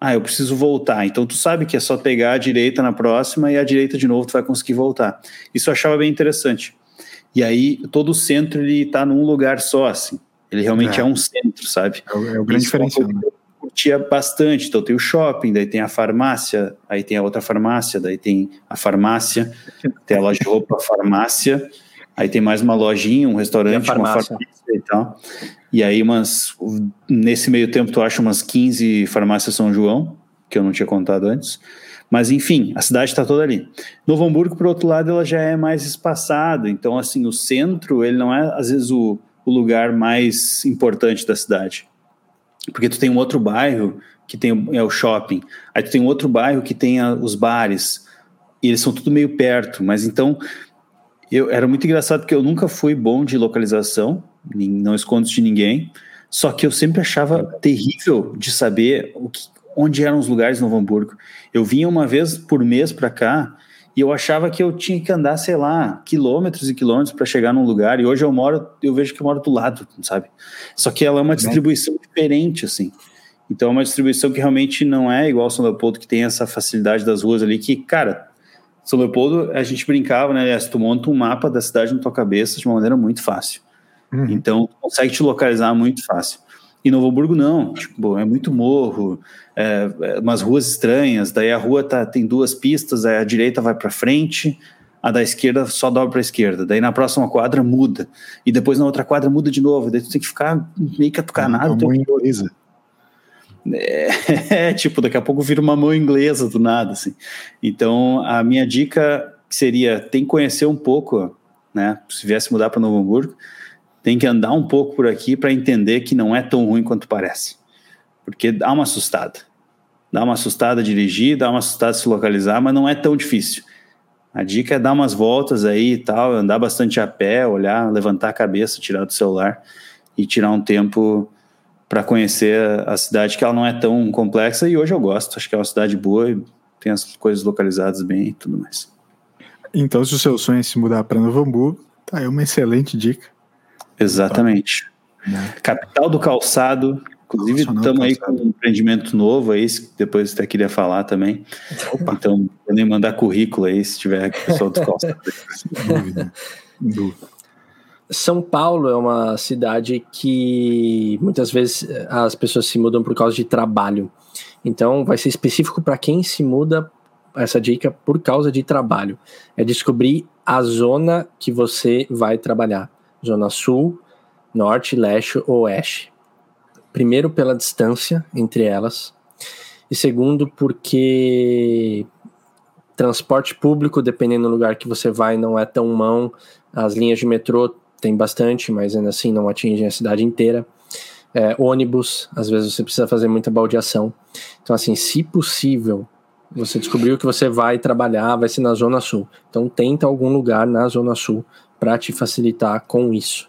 ah, eu preciso voltar. Então tu sabe que é só pegar a direita na próxima e a direita de novo tu vai conseguir voltar. Isso eu achava bem interessante. E aí todo o centro ele tá num lugar só, assim. Ele realmente é, é um centro, sabe? É o, é o grande Isso diferencial. Eu curtia bastante. Então tem o shopping, daí tem a farmácia, aí tem a outra farmácia, daí tem a farmácia, tem a loja de roupa, a farmácia, aí tem mais uma lojinha, um restaurante, uma farmácia e tal. E aí, umas, nesse meio tempo, tu acha umas 15 farmácias São João, que eu não tinha contado antes. Mas, enfim, a cidade está toda ali. Novo Hamburgo, por outro lado, ela já é mais espaçada. Então, assim, o centro, ele não é, às vezes, o, o lugar mais importante da cidade. Porque tu tem um outro bairro que tem é o shopping. Aí tu tem outro bairro que tem a, os bares. E eles são tudo meio perto. Mas então, eu era muito engraçado porque eu nunca fui bom de localização, não escondo de ninguém. Só que eu sempre achava terrível de saber que, onde eram os lugares no Hamburgo. Eu vinha uma vez por mês para cá e eu achava que eu tinha que andar, sei lá, quilômetros e quilômetros para chegar num lugar. E hoje eu moro, eu vejo que eu moro do lado, sabe? Só que ela é uma distribuição diferente, assim. Então é uma distribuição que realmente não é igual São Leopoldo, que tem essa facilidade das ruas ali, que, cara, São Leopoldo, a gente brincava, né? Tu monta um mapa da cidade na tua cabeça de uma maneira muito fácil. Uhum. Então, consegue te localizar muito fácil. E Novo Hamburgo não, tipo, é muito morro, é, é, umas ruas estranhas, daí a rua tá, tem duas pistas, aí a direita vai para frente, a da esquerda só dobra para a esquerda, daí na próxima quadra muda, e depois na outra quadra muda de novo, daí tu tem que ficar meio que atucanado. Uma mão inglesa. É, é, tipo, daqui a pouco vira uma mão inglesa do nada, assim. Então, a minha dica seria, tem que conhecer um pouco, né, se viesse mudar para Novo Hamburgo, tem que andar um pouco por aqui para entender que não é tão ruim quanto parece. Porque dá uma assustada. Dá uma assustada dirigir, dá uma assustada se localizar, mas não é tão difícil. A dica é dar umas voltas aí e tal, andar bastante a pé, olhar, levantar a cabeça, tirar do celular e tirar um tempo para conhecer a cidade, que ela não é tão complexa e hoje eu gosto. Acho que é uma cidade boa e tem as coisas localizadas bem e tudo mais. Então, se o seu sonho é se mudar para Novo Hamburgo, tá aí uma excelente dica. Exatamente. Né? Capital do calçado. Inclusive, estamos aí com um empreendimento novo aí, depois até queria falar também. Opa. Então, podem mandar currículo aí, se tiver pessoal do calçado. dúvida. São Paulo é uma cidade que muitas vezes as pessoas se mudam por causa de trabalho. Então, vai ser específico para quem se muda essa dica por causa de trabalho. É descobrir a zona que você vai trabalhar. Zona Sul, Norte, Leste Oeste. Primeiro, pela distância entre elas, e segundo, porque transporte público, dependendo do lugar que você vai, não é tão mão. As linhas de metrô tem bastante, mas ainda assim não atingem a cidade inteira. É, ônibus, às vezes você precisa fazer muita baldeação. Então, assim, se possível, você descobriu que você vai trabalhar, vai ser na Zona Sul. Então, tenta algum lugar na Zona Sul para te facilitar com isso.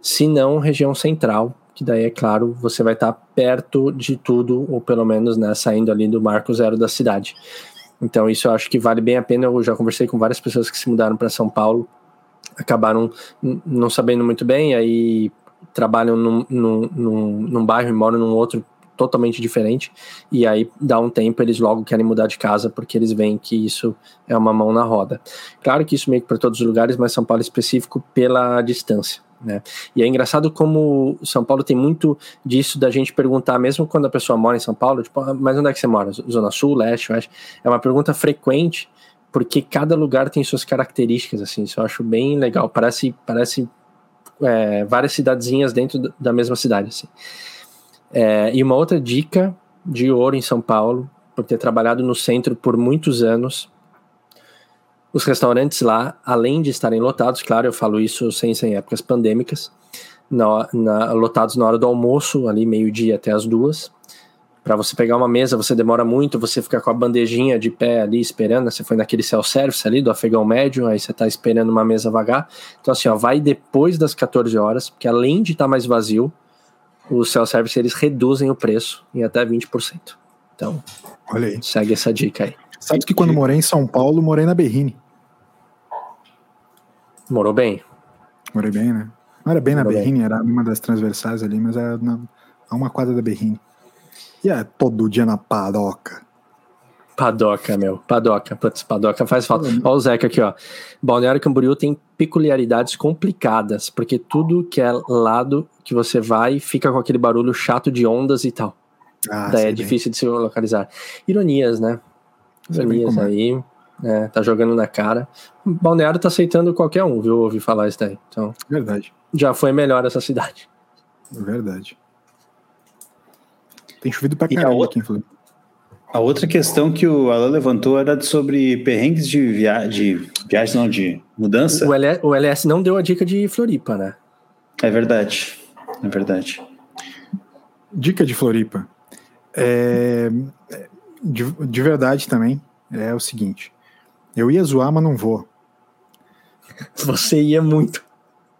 Se não, região central, que daí, é claro, você vai estar tá perto de tudo, ou pelo menos né, saindo ali do marco zero da cidade. Então, isso eu acho que vale bem a pena. Eu já conversei com várias pessoas que se mudaram para São Paulo, acabaram não sabendo muito bem, aí trabalham num, num, num, num bairro e moram num outro totalmente diferente, e aí dá um tempo eles logo querem mudar de casa porque eles veem que isso é uma mão na roda. Claro que isso meio que para todos os lugares, mas São Paulo específico pela distância. Né? E é engraçado como São Paulo tem muito disso da gente perguntar, mesmo quando a pessoa mora em São Paulo, tipo, ah, mas onde é que você mora? Zona Sul, Leste, Oeste? É uma pergunta frequente, porque cada lugar tem suas características, assim, isso eu acho bem legal. Parece, parece é, várias cidadezinhas dentro da mesma cidade, assim. É, e uma outra dica de ouro em São Paulo, por ter trabalhado no centro por muitos anos, os restaurantes lá, além de estarem lotados, claro, eu falo isso sem, sem épocas pandêmicas, na, na, lotados na hora do almoço, ali meio-dia até as duas. Para você pegar uma mesa, você demora muito, você fica com a bandejinha de pé ali esperando. Você foi naquele self-service ali do afegão médio, aí você tá esperando uma mesa vagar. Então, assim, ó, vai depois das 14 horas, porque além de estar tá mais vazio, os self-service eles reduzem o preço em até 20%. Então, Olha aí. segue essa dica aí. Sabe que quando morei em São Paulo, morei na Berrine. Morou bem? Morei bem, né? Não era bem Morou na Berrine, bem. era uma das transversais ali, mas era na, a uma quadra da Berrine. E é todo dia na padoca. Padoca, meu. Padoca. Putz, padoca faz falta. Olha o Zeca aqui, ó. Balneário Camboriú tem peculiaridades complicadas, porque tudo que é lado que você vai fica com aquele barulho chato de ondas e tal. Ah, Daí é bem. difícil de se localizar. Ironias, né? Ironias é. aí. É, tá jogando na cara. Balneário tá aceitando qualquer um, viu? Ouvi falar isso daí. Então, Verdade. Já foi melhor essa cidade. Verdade. Tem chovido pra caramba aqui em Floripa. A outra questão que o Alan levantou era sobre perrengues de, via de viagem, não, de mudança. O, LS, o LS não deu a dica de Floripa, né? É verdade, é verdade. Dica de Floripa. É, de, de verdade também, é o seguinte. Eu ia zoar, mas não vou. Você ia muito.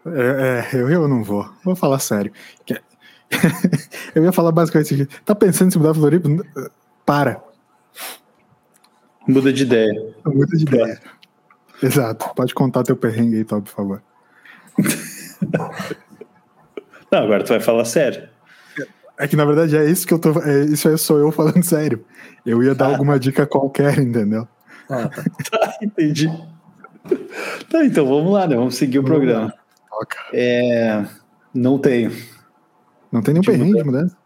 É, é, eu, eu não vou. Vou falar sério. eu ia falar basicamente assim: tá pensando em se mudar Floripa? Para. Muda de ideia. Muda de ideia. Exato. Pode contar teu perrengue aí, Tob, por favor. Não, agora tu vai falar sério. É que na verdade é isso que eu tô. É, isso aí sou eu falando sério. Eu ia dar ah. alguma dica qualquer, entendeu? Ah, tá. tá, entendi. Tá, então vamos lá, né? Vamos seguir o vamos programa. É, não tenho. Não tem nenhum perrengue de mudança?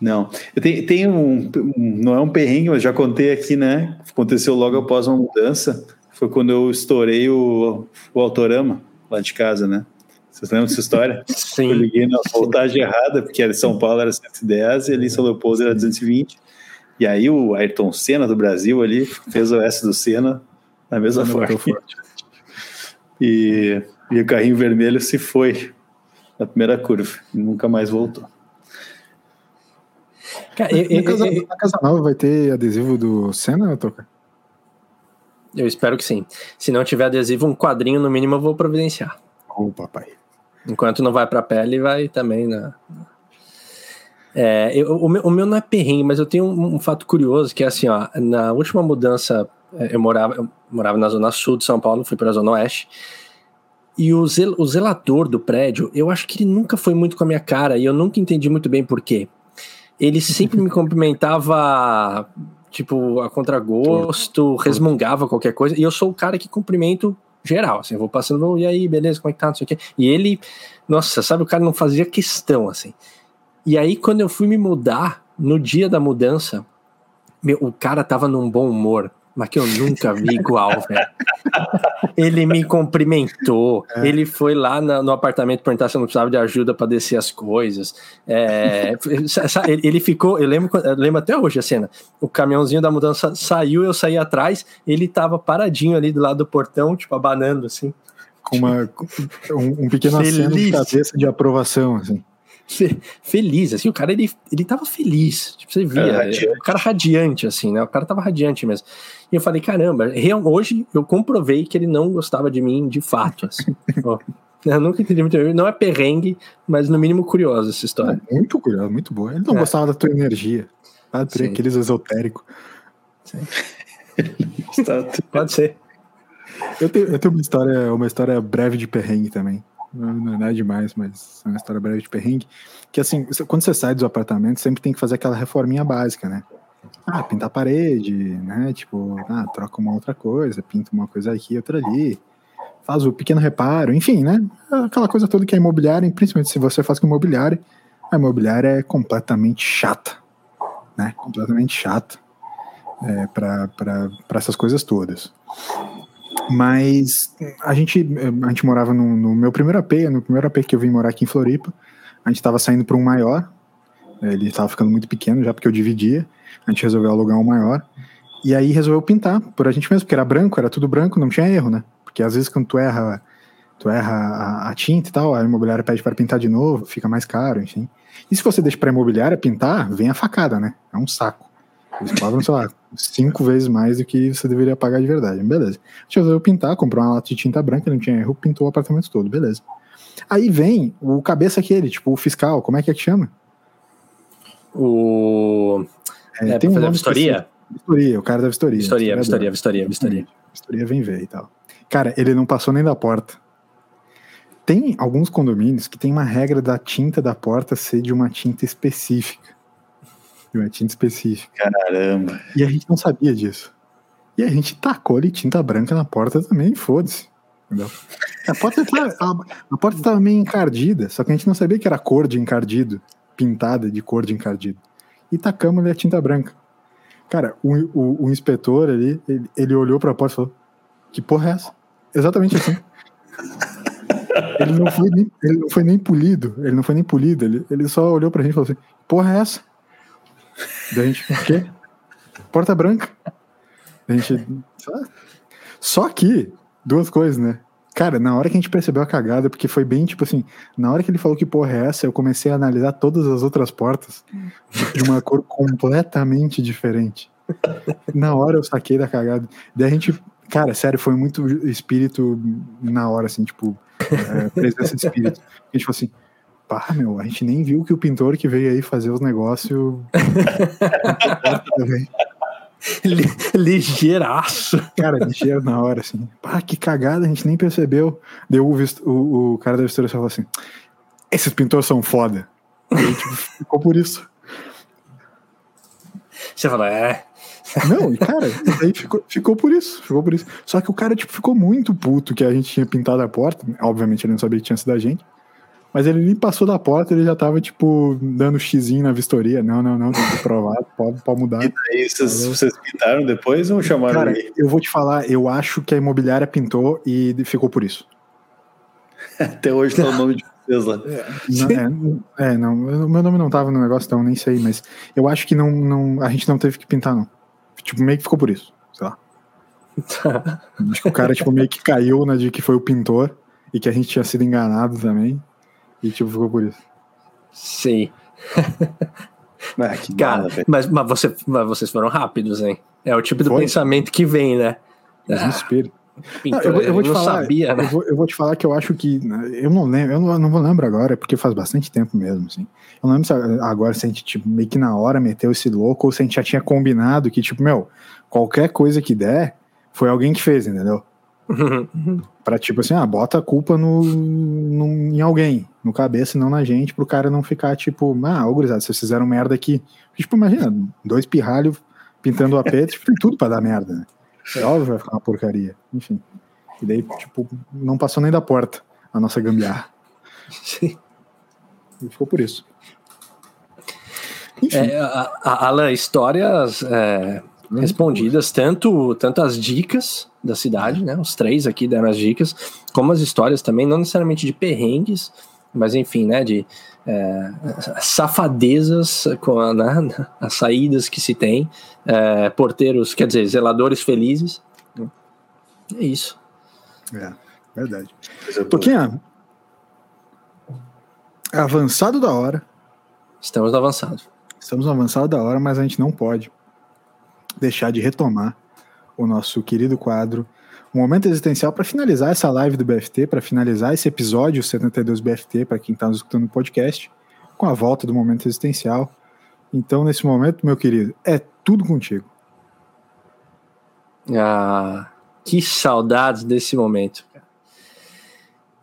Não. Eu tenho um, um, Não é um perrengue, mas já contei aqui, né? Aconteceu logo após uma mudança. Foi quando eu estourei o, o Autorama lá de casa, né? Vocês lembram dessa história? Sim. Eu liguei na voltagem errada, porque era São Paulo era 110 e ali em São Leopoldo era 220. E aí o Ayrton Senna do Brasil ali fez o S do Senna na mesma forma. E, e o carrinho vermelho se foi na primeira curva e nunca mais voltou. Cara, eu, eu, casa, eu, na casa nova vai ter adesivo do Senna, Toca? Eu espero que sim. Se não tiver adesivo, um quadrinho no mínimo eu vou providenciar. Ô, oh, papai. Enquanto não vai para a pele, vai também na. É, eu, o, meu, o, meu, não é perrengue, mas eu tenho um, um, fato curioso que é assim, ó, na última mudança, é, eu morava, eu morava na zona sul de São Paulo, fui para a zona oeste, e o, zel, o zelador do prédio, eu acho que ele nunca foi muito com a minha cara, e eu nunca entendi muito bem por quê. Ele sempre me cumprimentava, tipo, a contragosto, resmungava qualquer coisa, e eu sou o cara que cumprimento geral, assim, eu vou passando, e aí, beleza, como é que tá, não sei o quê. E ele, nossa, sabe, o cara não fazia questão, assim. E aí, quando eu fui me mudar, no dia da mudança, meu, o cara tava num bom humor mas que eu nunca vi igual, velho. Ele me cumprimentou, é. ele foi lá na, no apartamento perguntar se eu não precisava de ajuda para descer as coisas. É, ele ficou, eu lembro, eu lembro até hoje a cena. O caminhãozinho da mudança saiu, eu saí atrás, ele tava paradinho ali do lado do portão, tipo, abanando assim. Com uma, um, um pequeno aceno de cabeça de aprovação, assim feliz, assim, o cara, ele, ele tava feliz, tipo, você via, é, o cara radiante, assim, né, o cara tava radiante mesmo, e eu falei, caramba, hoje eu comprovei que ele não gostava de mim de fato, assim, eu nunca entendi muito, não é perrengue, mas no mínimo curiosa essa história. É, muito curioso, muito boa, ele não é. gostava da tua energia, tá? aqueles esotéricos. Pode ser. Eu tenho, eu tenho uma história, uma história breve de perrengue também não é nada demais, mas é uma história breve de perrengue. Que assim, quando você sai dos apartamentos, sempre tem que fazer aquela reforminha básica, né? Ah, pintar a parede, né? Tipo, ah, troca uma outra coisa, pinta uma coisa aqui, outra ali, faz o pequeno reparo, enfim, né? Aquela coisa toda que é imobiliária, principalmente se você faz com imobiliária, a imobiliária é completamente chata, né? Completamente chata é, para essas coisas todas. Mas a gente, a gente morava no, no, meu primeiro AP, no primeiro AP que eu vim morar aqui em Floripa. A gente estava saindo para um maior. Ele estava ficando muito pequeno já porque eu dividia. A gente resolveu alugar um maior. E aí resolveu pintar por a gente mesmo, porque era branco, era tudo branco, não tinha erro, né? Porque às vezes quando tu erra, tu erra a, a tinta e tal, a imobiliária pede para pintar de novo, fica mais caro, enfim. E se você deixa para imobiliária pintar, vem a facada, né? É um saco. Eles cobram, sei lá, cinco vezes mais do que você deveria pagar de verdade. Beleza. A gente resolveu pintar, comprou uma lata de tinta branca, não tinha erro, pintou o apartamento todo, beleza. Aí vem o cabeça aquele, tipo, o fiscal, como é que é que chama? O. É, é tem um fazer vistoria? Vistoria, o cara da vistoria. Vistoria, vistoria, vistoria, vistoria. Vistoria vem ver e tal. Cara, ele não passou nem da porta. Tem alguns condomínios que tem uma regra da tinta da porta ser de uma tinta específica de uma tinta específica. Caramba. E a gente não sabia disso. E a gente tacou ali tinta branca na porta também, foda-se. A porta, tava, a, a porta tava meio encardida, só que a gente não sabia que era cor de encardido, pintada de cor de encardido. E tacamos ali a tinta branca. Cara, o, o, o inspetor ali, ele, ele olhou pra porta e falou: Que porra é essa? Exatamente assim. ele, não foi nem, ele não foi nem polido, ele não foi nem polido, ele, ele só olhou pra gente e falou assim: Porra é essa? Da gente, o quê? Porta branca. A gente. Só que, duas coisas, né? Cara, na hora que a gente percebeu a cagada, porque foi bem tipo assim, na hora que ele falou que porra é essa, eu comecei a analisar todas as outras portas de uma cor completamente diferente. Na hora eu saquei da cagada. Daí a gente, cara, sério, foi muito espírito na hora, assim, tipo, é, presença de espírito. A gente falou assim, pá, meu, a gente nem viu que o pintor que veio aí fazer os negócios. Ligeiraço. Cara, ligeiro na hora, assim. Pá, que cagada, a gente nem percebeu. Deu o, o, o cara da vistura falou assim: esses pintores são foda. E aí, tipo, ficou por isso. Você falou, é. Não, e cara, aí ficou, ficou por isso, ficou por isso. Só que o cara, tipo, ficou muito puto que a gente tinha pintado a porta. Obviamente ele não sabia que tinha sido a gente. Mas ele nem passou da porta, ele já tava, tipo, dando xizinho na vistoria. Não, não, não, tem que provar, pode, pode mudar. E daí, vocês, vocês pintaram depois ou chamaram Cara, ele? eu vou te falar, eu acho que a imobiliária pintou e ficou por isso. Até hoje tá o nome de vocês lá. Não, é, é, não, meu nome não tava no negócio, então nem sei, mas eu acho que não, não, a gente não teve que pintar, não. Tipo, meio que ficou por isso, sei lá. acho que o cara, tipo, meio que caiu na de que foi o pintor e que a gente tinha sido enganado também. E tipo, ficou por isso. Sim. Ah, que Cara, velho. mas, mas, você, mas vocês foram rápidos, hein? É o tipo do Foi. pensamento que vem, né? Ah, Desespero. eu, vou, eu vou te falar, sabia, né? eu, vou, eu vou te falar que eu acho que. né, Eu não lembro, eu não, não vou lembro agora, porque faz bastante tempo mesmo, assim. Eu não lembro se agora se a gente, tipo, meio que na hora meteu esse louco, ou se a gente já tinha combinado que, tipo, meu, qualquer coisa que der, foi alguém que fez, entendeu? Pra tipo assim, ah, bota a culpa no, no- em alguém, no cabeça e não na gente, pro cara não ficar tipo, ah, ô gurizada, vocês fizeram merda aqui. Tipo, imagina, dois pirralhos pintando o AP, tipo, tem tudo pra dar merda, né? É óbvio que vai ficar uma porcaria. Enfim. E daí, tipo, não passou nem da porta a nossa gambiarra. Sim. E ficou por isso. É, Alan, histórias é, respondidas, tanto, tanto as dicas da cidade, né? Os três aqui deram as dicas, como as histórias também, não necessariamente de perrengues, mas enfim, né? De é, safadezas com a- né, as saídas que se tem, é, porteiros, quer dizer, zeladores felizes. É isso. é, verdade. Toquinha, avançado da hora, Estamos no avançado. Estamos no avançado da hora, mas a gente não pode deixar de retomar o nosso querido quadro um Momento Existencial para finalizar essa live do BFT, para finalizar esse episódio 72 BFT, para quem está nos escutando no podcast, com a volta do Momento Existencial. Então, nesse momento, meu querido, é tudo contigo. Ah, que saudades desse momento.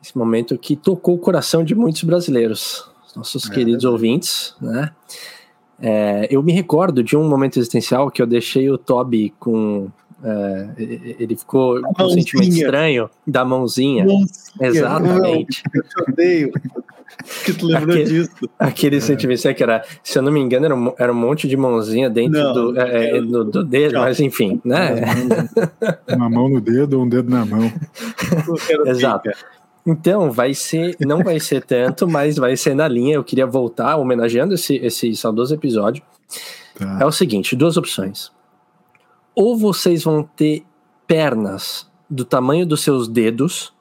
Esse momento que tocou o coração de muitos brasileiros, nossos É queridos ouvintes, né? É, eu me recordo de um momento existencial que eu deixei o Toby com. é, ele ficou com um mãozinha. sentimento estranho da mãozinha. Exatamente. Eu te odeio. que tu lembrou Aquele- disso. Aquele sentimento que era, se eu não me engano, era um, era um monte de mãozinha dentro Não, do, é, é, do, do dedo, Tchau. mas enfim, né? Uma mão no dedo ou um dedo na mão. Exato. pica. Então, vai ser, não vai ser tanto, mas vai ser na linha. Eu queria voltar homenageando esse, esse saudoso episódio. Tá. É o seguinte: duas opções. Ou vocês vão ter pernas do tamanho dos seus dedos,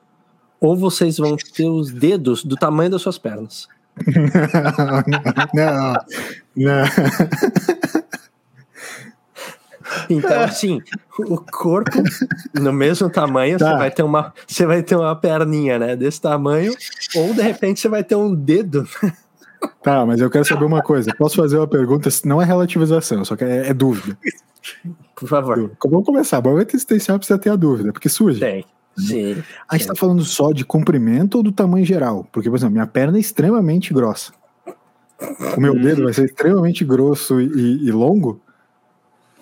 ou vocês vão ter os dedos do tamanho das suas pernas. não, não. Então, assim, o corpo no mesmo tamanho, Tá. você vai ter uma, você vai ter uma perninha, né, desse tamanho, ou de repente você vai ter um dedo. Tá, mas eu quero saber uma coisa. Posso fazer uma pergunta? Não é relativização, só que é, é dúvida. Por favor. Vamos começar. Momento existencial precisa ter a dúvida, porque surge. Tem. Sim. A gente tá falando só de comprimento ou do tamanho geral? Porque, por exemplo, minha perna é extremamente grossa. O meu dedo vai ser extremamente grosso e, e longo?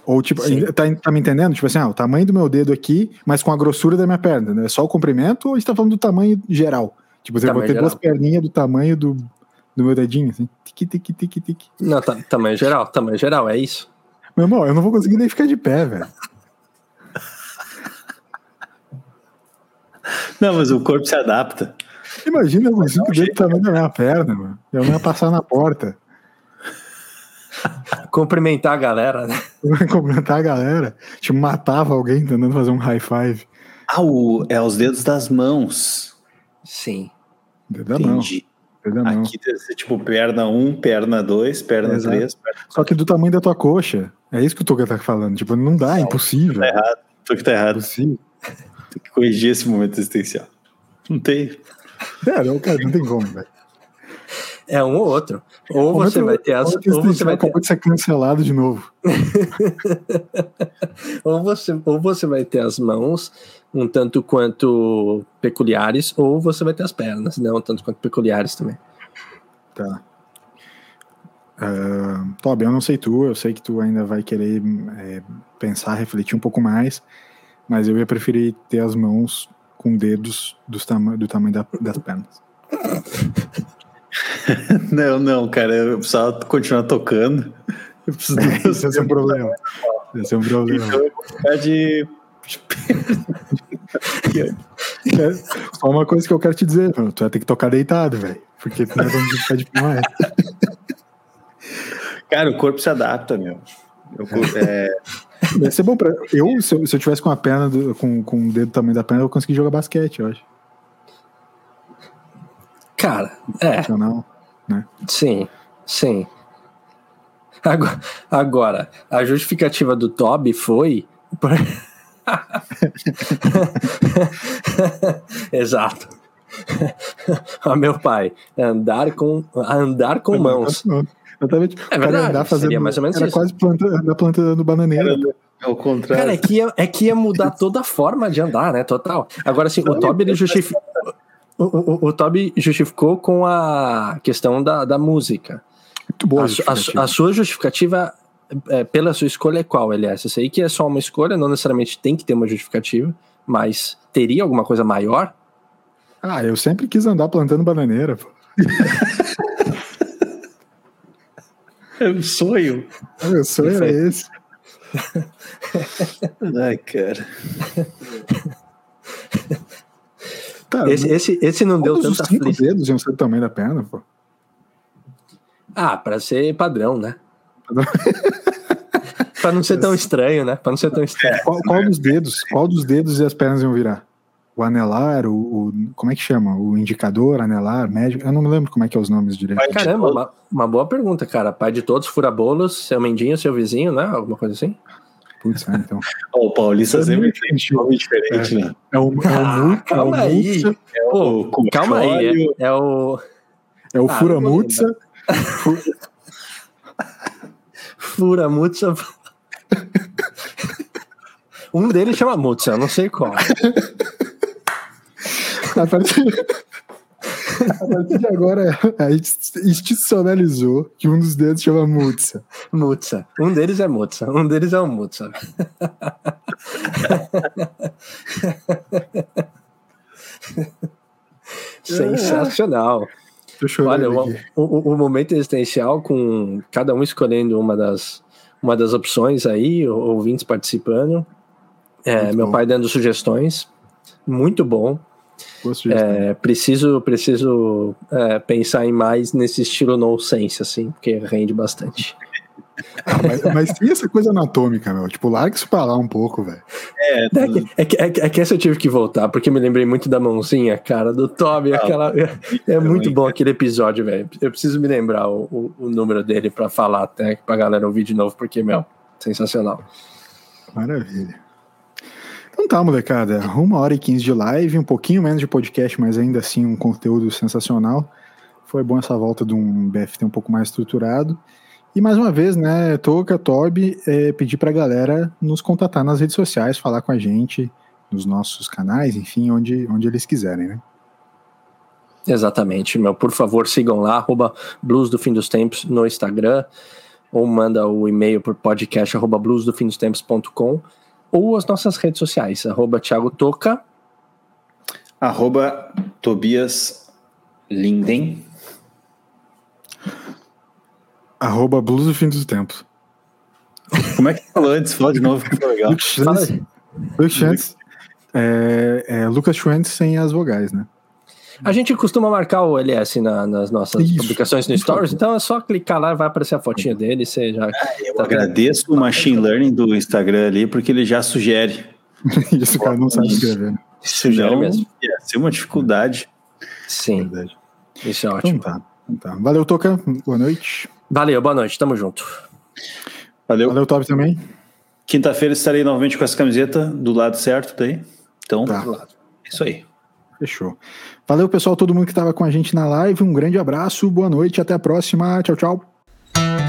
Ou, tipo, Sim. tá, tá me entendendo? Tipo assim, ah, o tamanho do meu dedo aqui, mas com a grossura da minha perna, né? É só o comprimento ou a gente tá falando do tamanho geral? Tipo, eu vou Tamanho ter duas perninhas do tamanho do, do meu dedinho, assim. Tique, tique, tique, tique. Não, ta- tamanho geral, tamanho geral, é isso. Meu irmão, eu não vou conseguir nem ficar de pé, velho. Não, mas o corpo se adapta. Imagina eu com cinco um dedos do tamanho da minha perna, mano. Eu não ia passar na porta. Cumprimentar a galera, né? Cumprimentar a galera. Tipo, matava alguém tentando fazer um high five. Ah, o, é os dedos das mãos. Sim. Dedo da mão. Entendi. Dedo da mão. Aqui deve ser tipo perna 1, perna 2, perna Exato. 3. Só que do tamanho da tua coxa. É isso que o Tuga tá falando. Tipo, não dá, é impossível. Tá errado. Que tá errado. Impossível. Tem que corrigir esse momento existencial. Não tem. É, não, cara, não tem como, velho. É um ou outro. Ou Momento- você vai ter as. momento Ou você vai ter, acabou de ser cancelado de novo. ou você, ou você vai ter as mãos um tanto quanto peculiares, ou você vai ter as pernas, não um tanto quanto peculiares também. Tá. Ah, Toby, eu não sei tu, eu sei que tu ainda vai querer é, pensar, refletir um pouco mais, mas eu ia preferir ter as mãos com dedos dos tama do tamanho da- das pernas. Não, não, cara. Eu precisava continuar tocando. Eu preciso Esse ia ser um problema. Esse é um problema. Então eu vou ficar de. É, só uma coisa que eu quero te dizer, mano, tu vai ter que tocar deitado, velho. Porque tu não vai ficar de pé mais. Cara, o corpo se adapta, meu. O corpo- é, Deve ser bom pra. Eu, se eu, se eu tivesse com a perna, do- com, com o dedo do tamanho da perna, eu consegui jogar basquete, eu acho. Cara, é, Profissional. sim, sim. Agora, agora, a justificativa do Toby foi. Exato. Ó, meu pai, andar com, andar com mãos. Exatamente. É O cara verdade, andar fazendo, seria mais ou menos era isso. quase planta, andar plantando bananeira. é o contrário. Cara, é que, ia, é que ia mudar toda a forma de andar, né? Total. Agora, assim, o Toby ele justificou. O, o, o Toby justificou com a questão da, da música. Muito boa. A, a, a sua justificativa é, pela sua escolha é qual, LS? Essa aí que é só uma escolha, não necessariamente tem que ter uma justificativa, mas teria alguma coisa maior? Ah, eu sempre quis andar plantando bananeira, pô. É um sonho. Meu sonho era esse. Ai, cara. Tá, Esse, esse, esse não deu os tanta cinco aflição. dedos iam ser do tamanho da perna, pô. Ah, pra ser padrão, né? pra não ser tão estranho, né? Pra não ser tão estranho. Qual, qual dos dedos? Qual dos dedos e as pernas iam virar? O anelar, o, o- como é que chama? O indicador, anelar, médio. Eu não me lembro como é que é os nomes direito. Pai Caramba, uma, uma boa pergunta, cara. Pai de todos, fura-bolos, seu mendinho, seu vizinho, né? Alguma coisa assim? Putz, é, então. O Paulista É sempre muito tem um nome diferente, né? É o, é o, Ah, mu- é o calma aí. O calma aí. É, o é o Ah, furamutsa. Fura Mutsa. um deles chama Mutsa, não sei qual. A partir, de agora, a gente institucionalizou que um dos dedos chama Mutsa. Mutsa. Um deles é Mutsa. Um deles é o Mutsa. Sensacional. Olha, o, o, o momento existencial com cada um escolhendo uma das, uma das opções aí, ouvintes participando. É, meu bom. pai dando sugestões. Muito bom. É, preciso preciso é, pensar em mais nesse estilo nonsense, assim, porque rende bastante. Ah, mas, mas tem essa coisa anatômica, meu. Tipo, larga isso pra lá um pouco, velho. É, É que, é, que, é, que, é que essa eu tive que voltar, porque me lembrei muito da mãozinha, cara, do Toby. Ah, aquela, é, é muito bom aquele episódio, velho. Eu preciso me lembrar o, o, o número dele pra falar até pra galera ouvir de novo, porque, meu, sensacional. Maravilha. Então tá, molecada. Uma hora e quinze de live, um pouquinho menos de podcast, mas ainda assim um conteúdo sensacional. Foi bom essa volta de um BFT um pouco mais estruturado. E mais uma vez, né, Toca, Toby, é, pedir pra galera nos contatar nas redes sociais, falar com a gente, nos nossos canais, enfim, onde, onde eles quiserem, né? Exatamente, meu. Por favor, sigam lá, arroba Blues do Fim dos Tempos no Instagram, ou manda o e-mail por podcast arroba bluesdofindostempos.com, ou as nossas redes sociais, arroba Thiago Toca, Arroba Tobias Linden. Arroba Blues do Fim dos Tempos. Como é que falou antes? Fala de novo que ficou legal. Schwantz, aí. Lucas Schwantz, é, é Lucas Schwantz sem as vogais, né? A gente costuma marcar o LS na- nas nossas Isso, publicações no Stories, então é só clicar lá, vai aparecer a fotinha dele, você já. Eu Tá agradeço o machine learning do Instagram ali, porque ele já sugere Isso, o cara não sabe escrever. Isso já é mesmo. Ia ser uma dificuldade. Sim. Verdade. Isso é ótimo. Então tá. Então tá. Valeu, Toca. Boa noite. Valeu, boa noite. Tamo junto. Valeu. Valeu, Tobi também. Quinta-feira estarei novamente com essa camiseta do lado certo daí. Então, tá. É isso aí. Fechou. Valeu, pessoal, todo mundo que estava com a gente na live. Um grande abraço, boa noite, até a próxima. Tchau, tchau.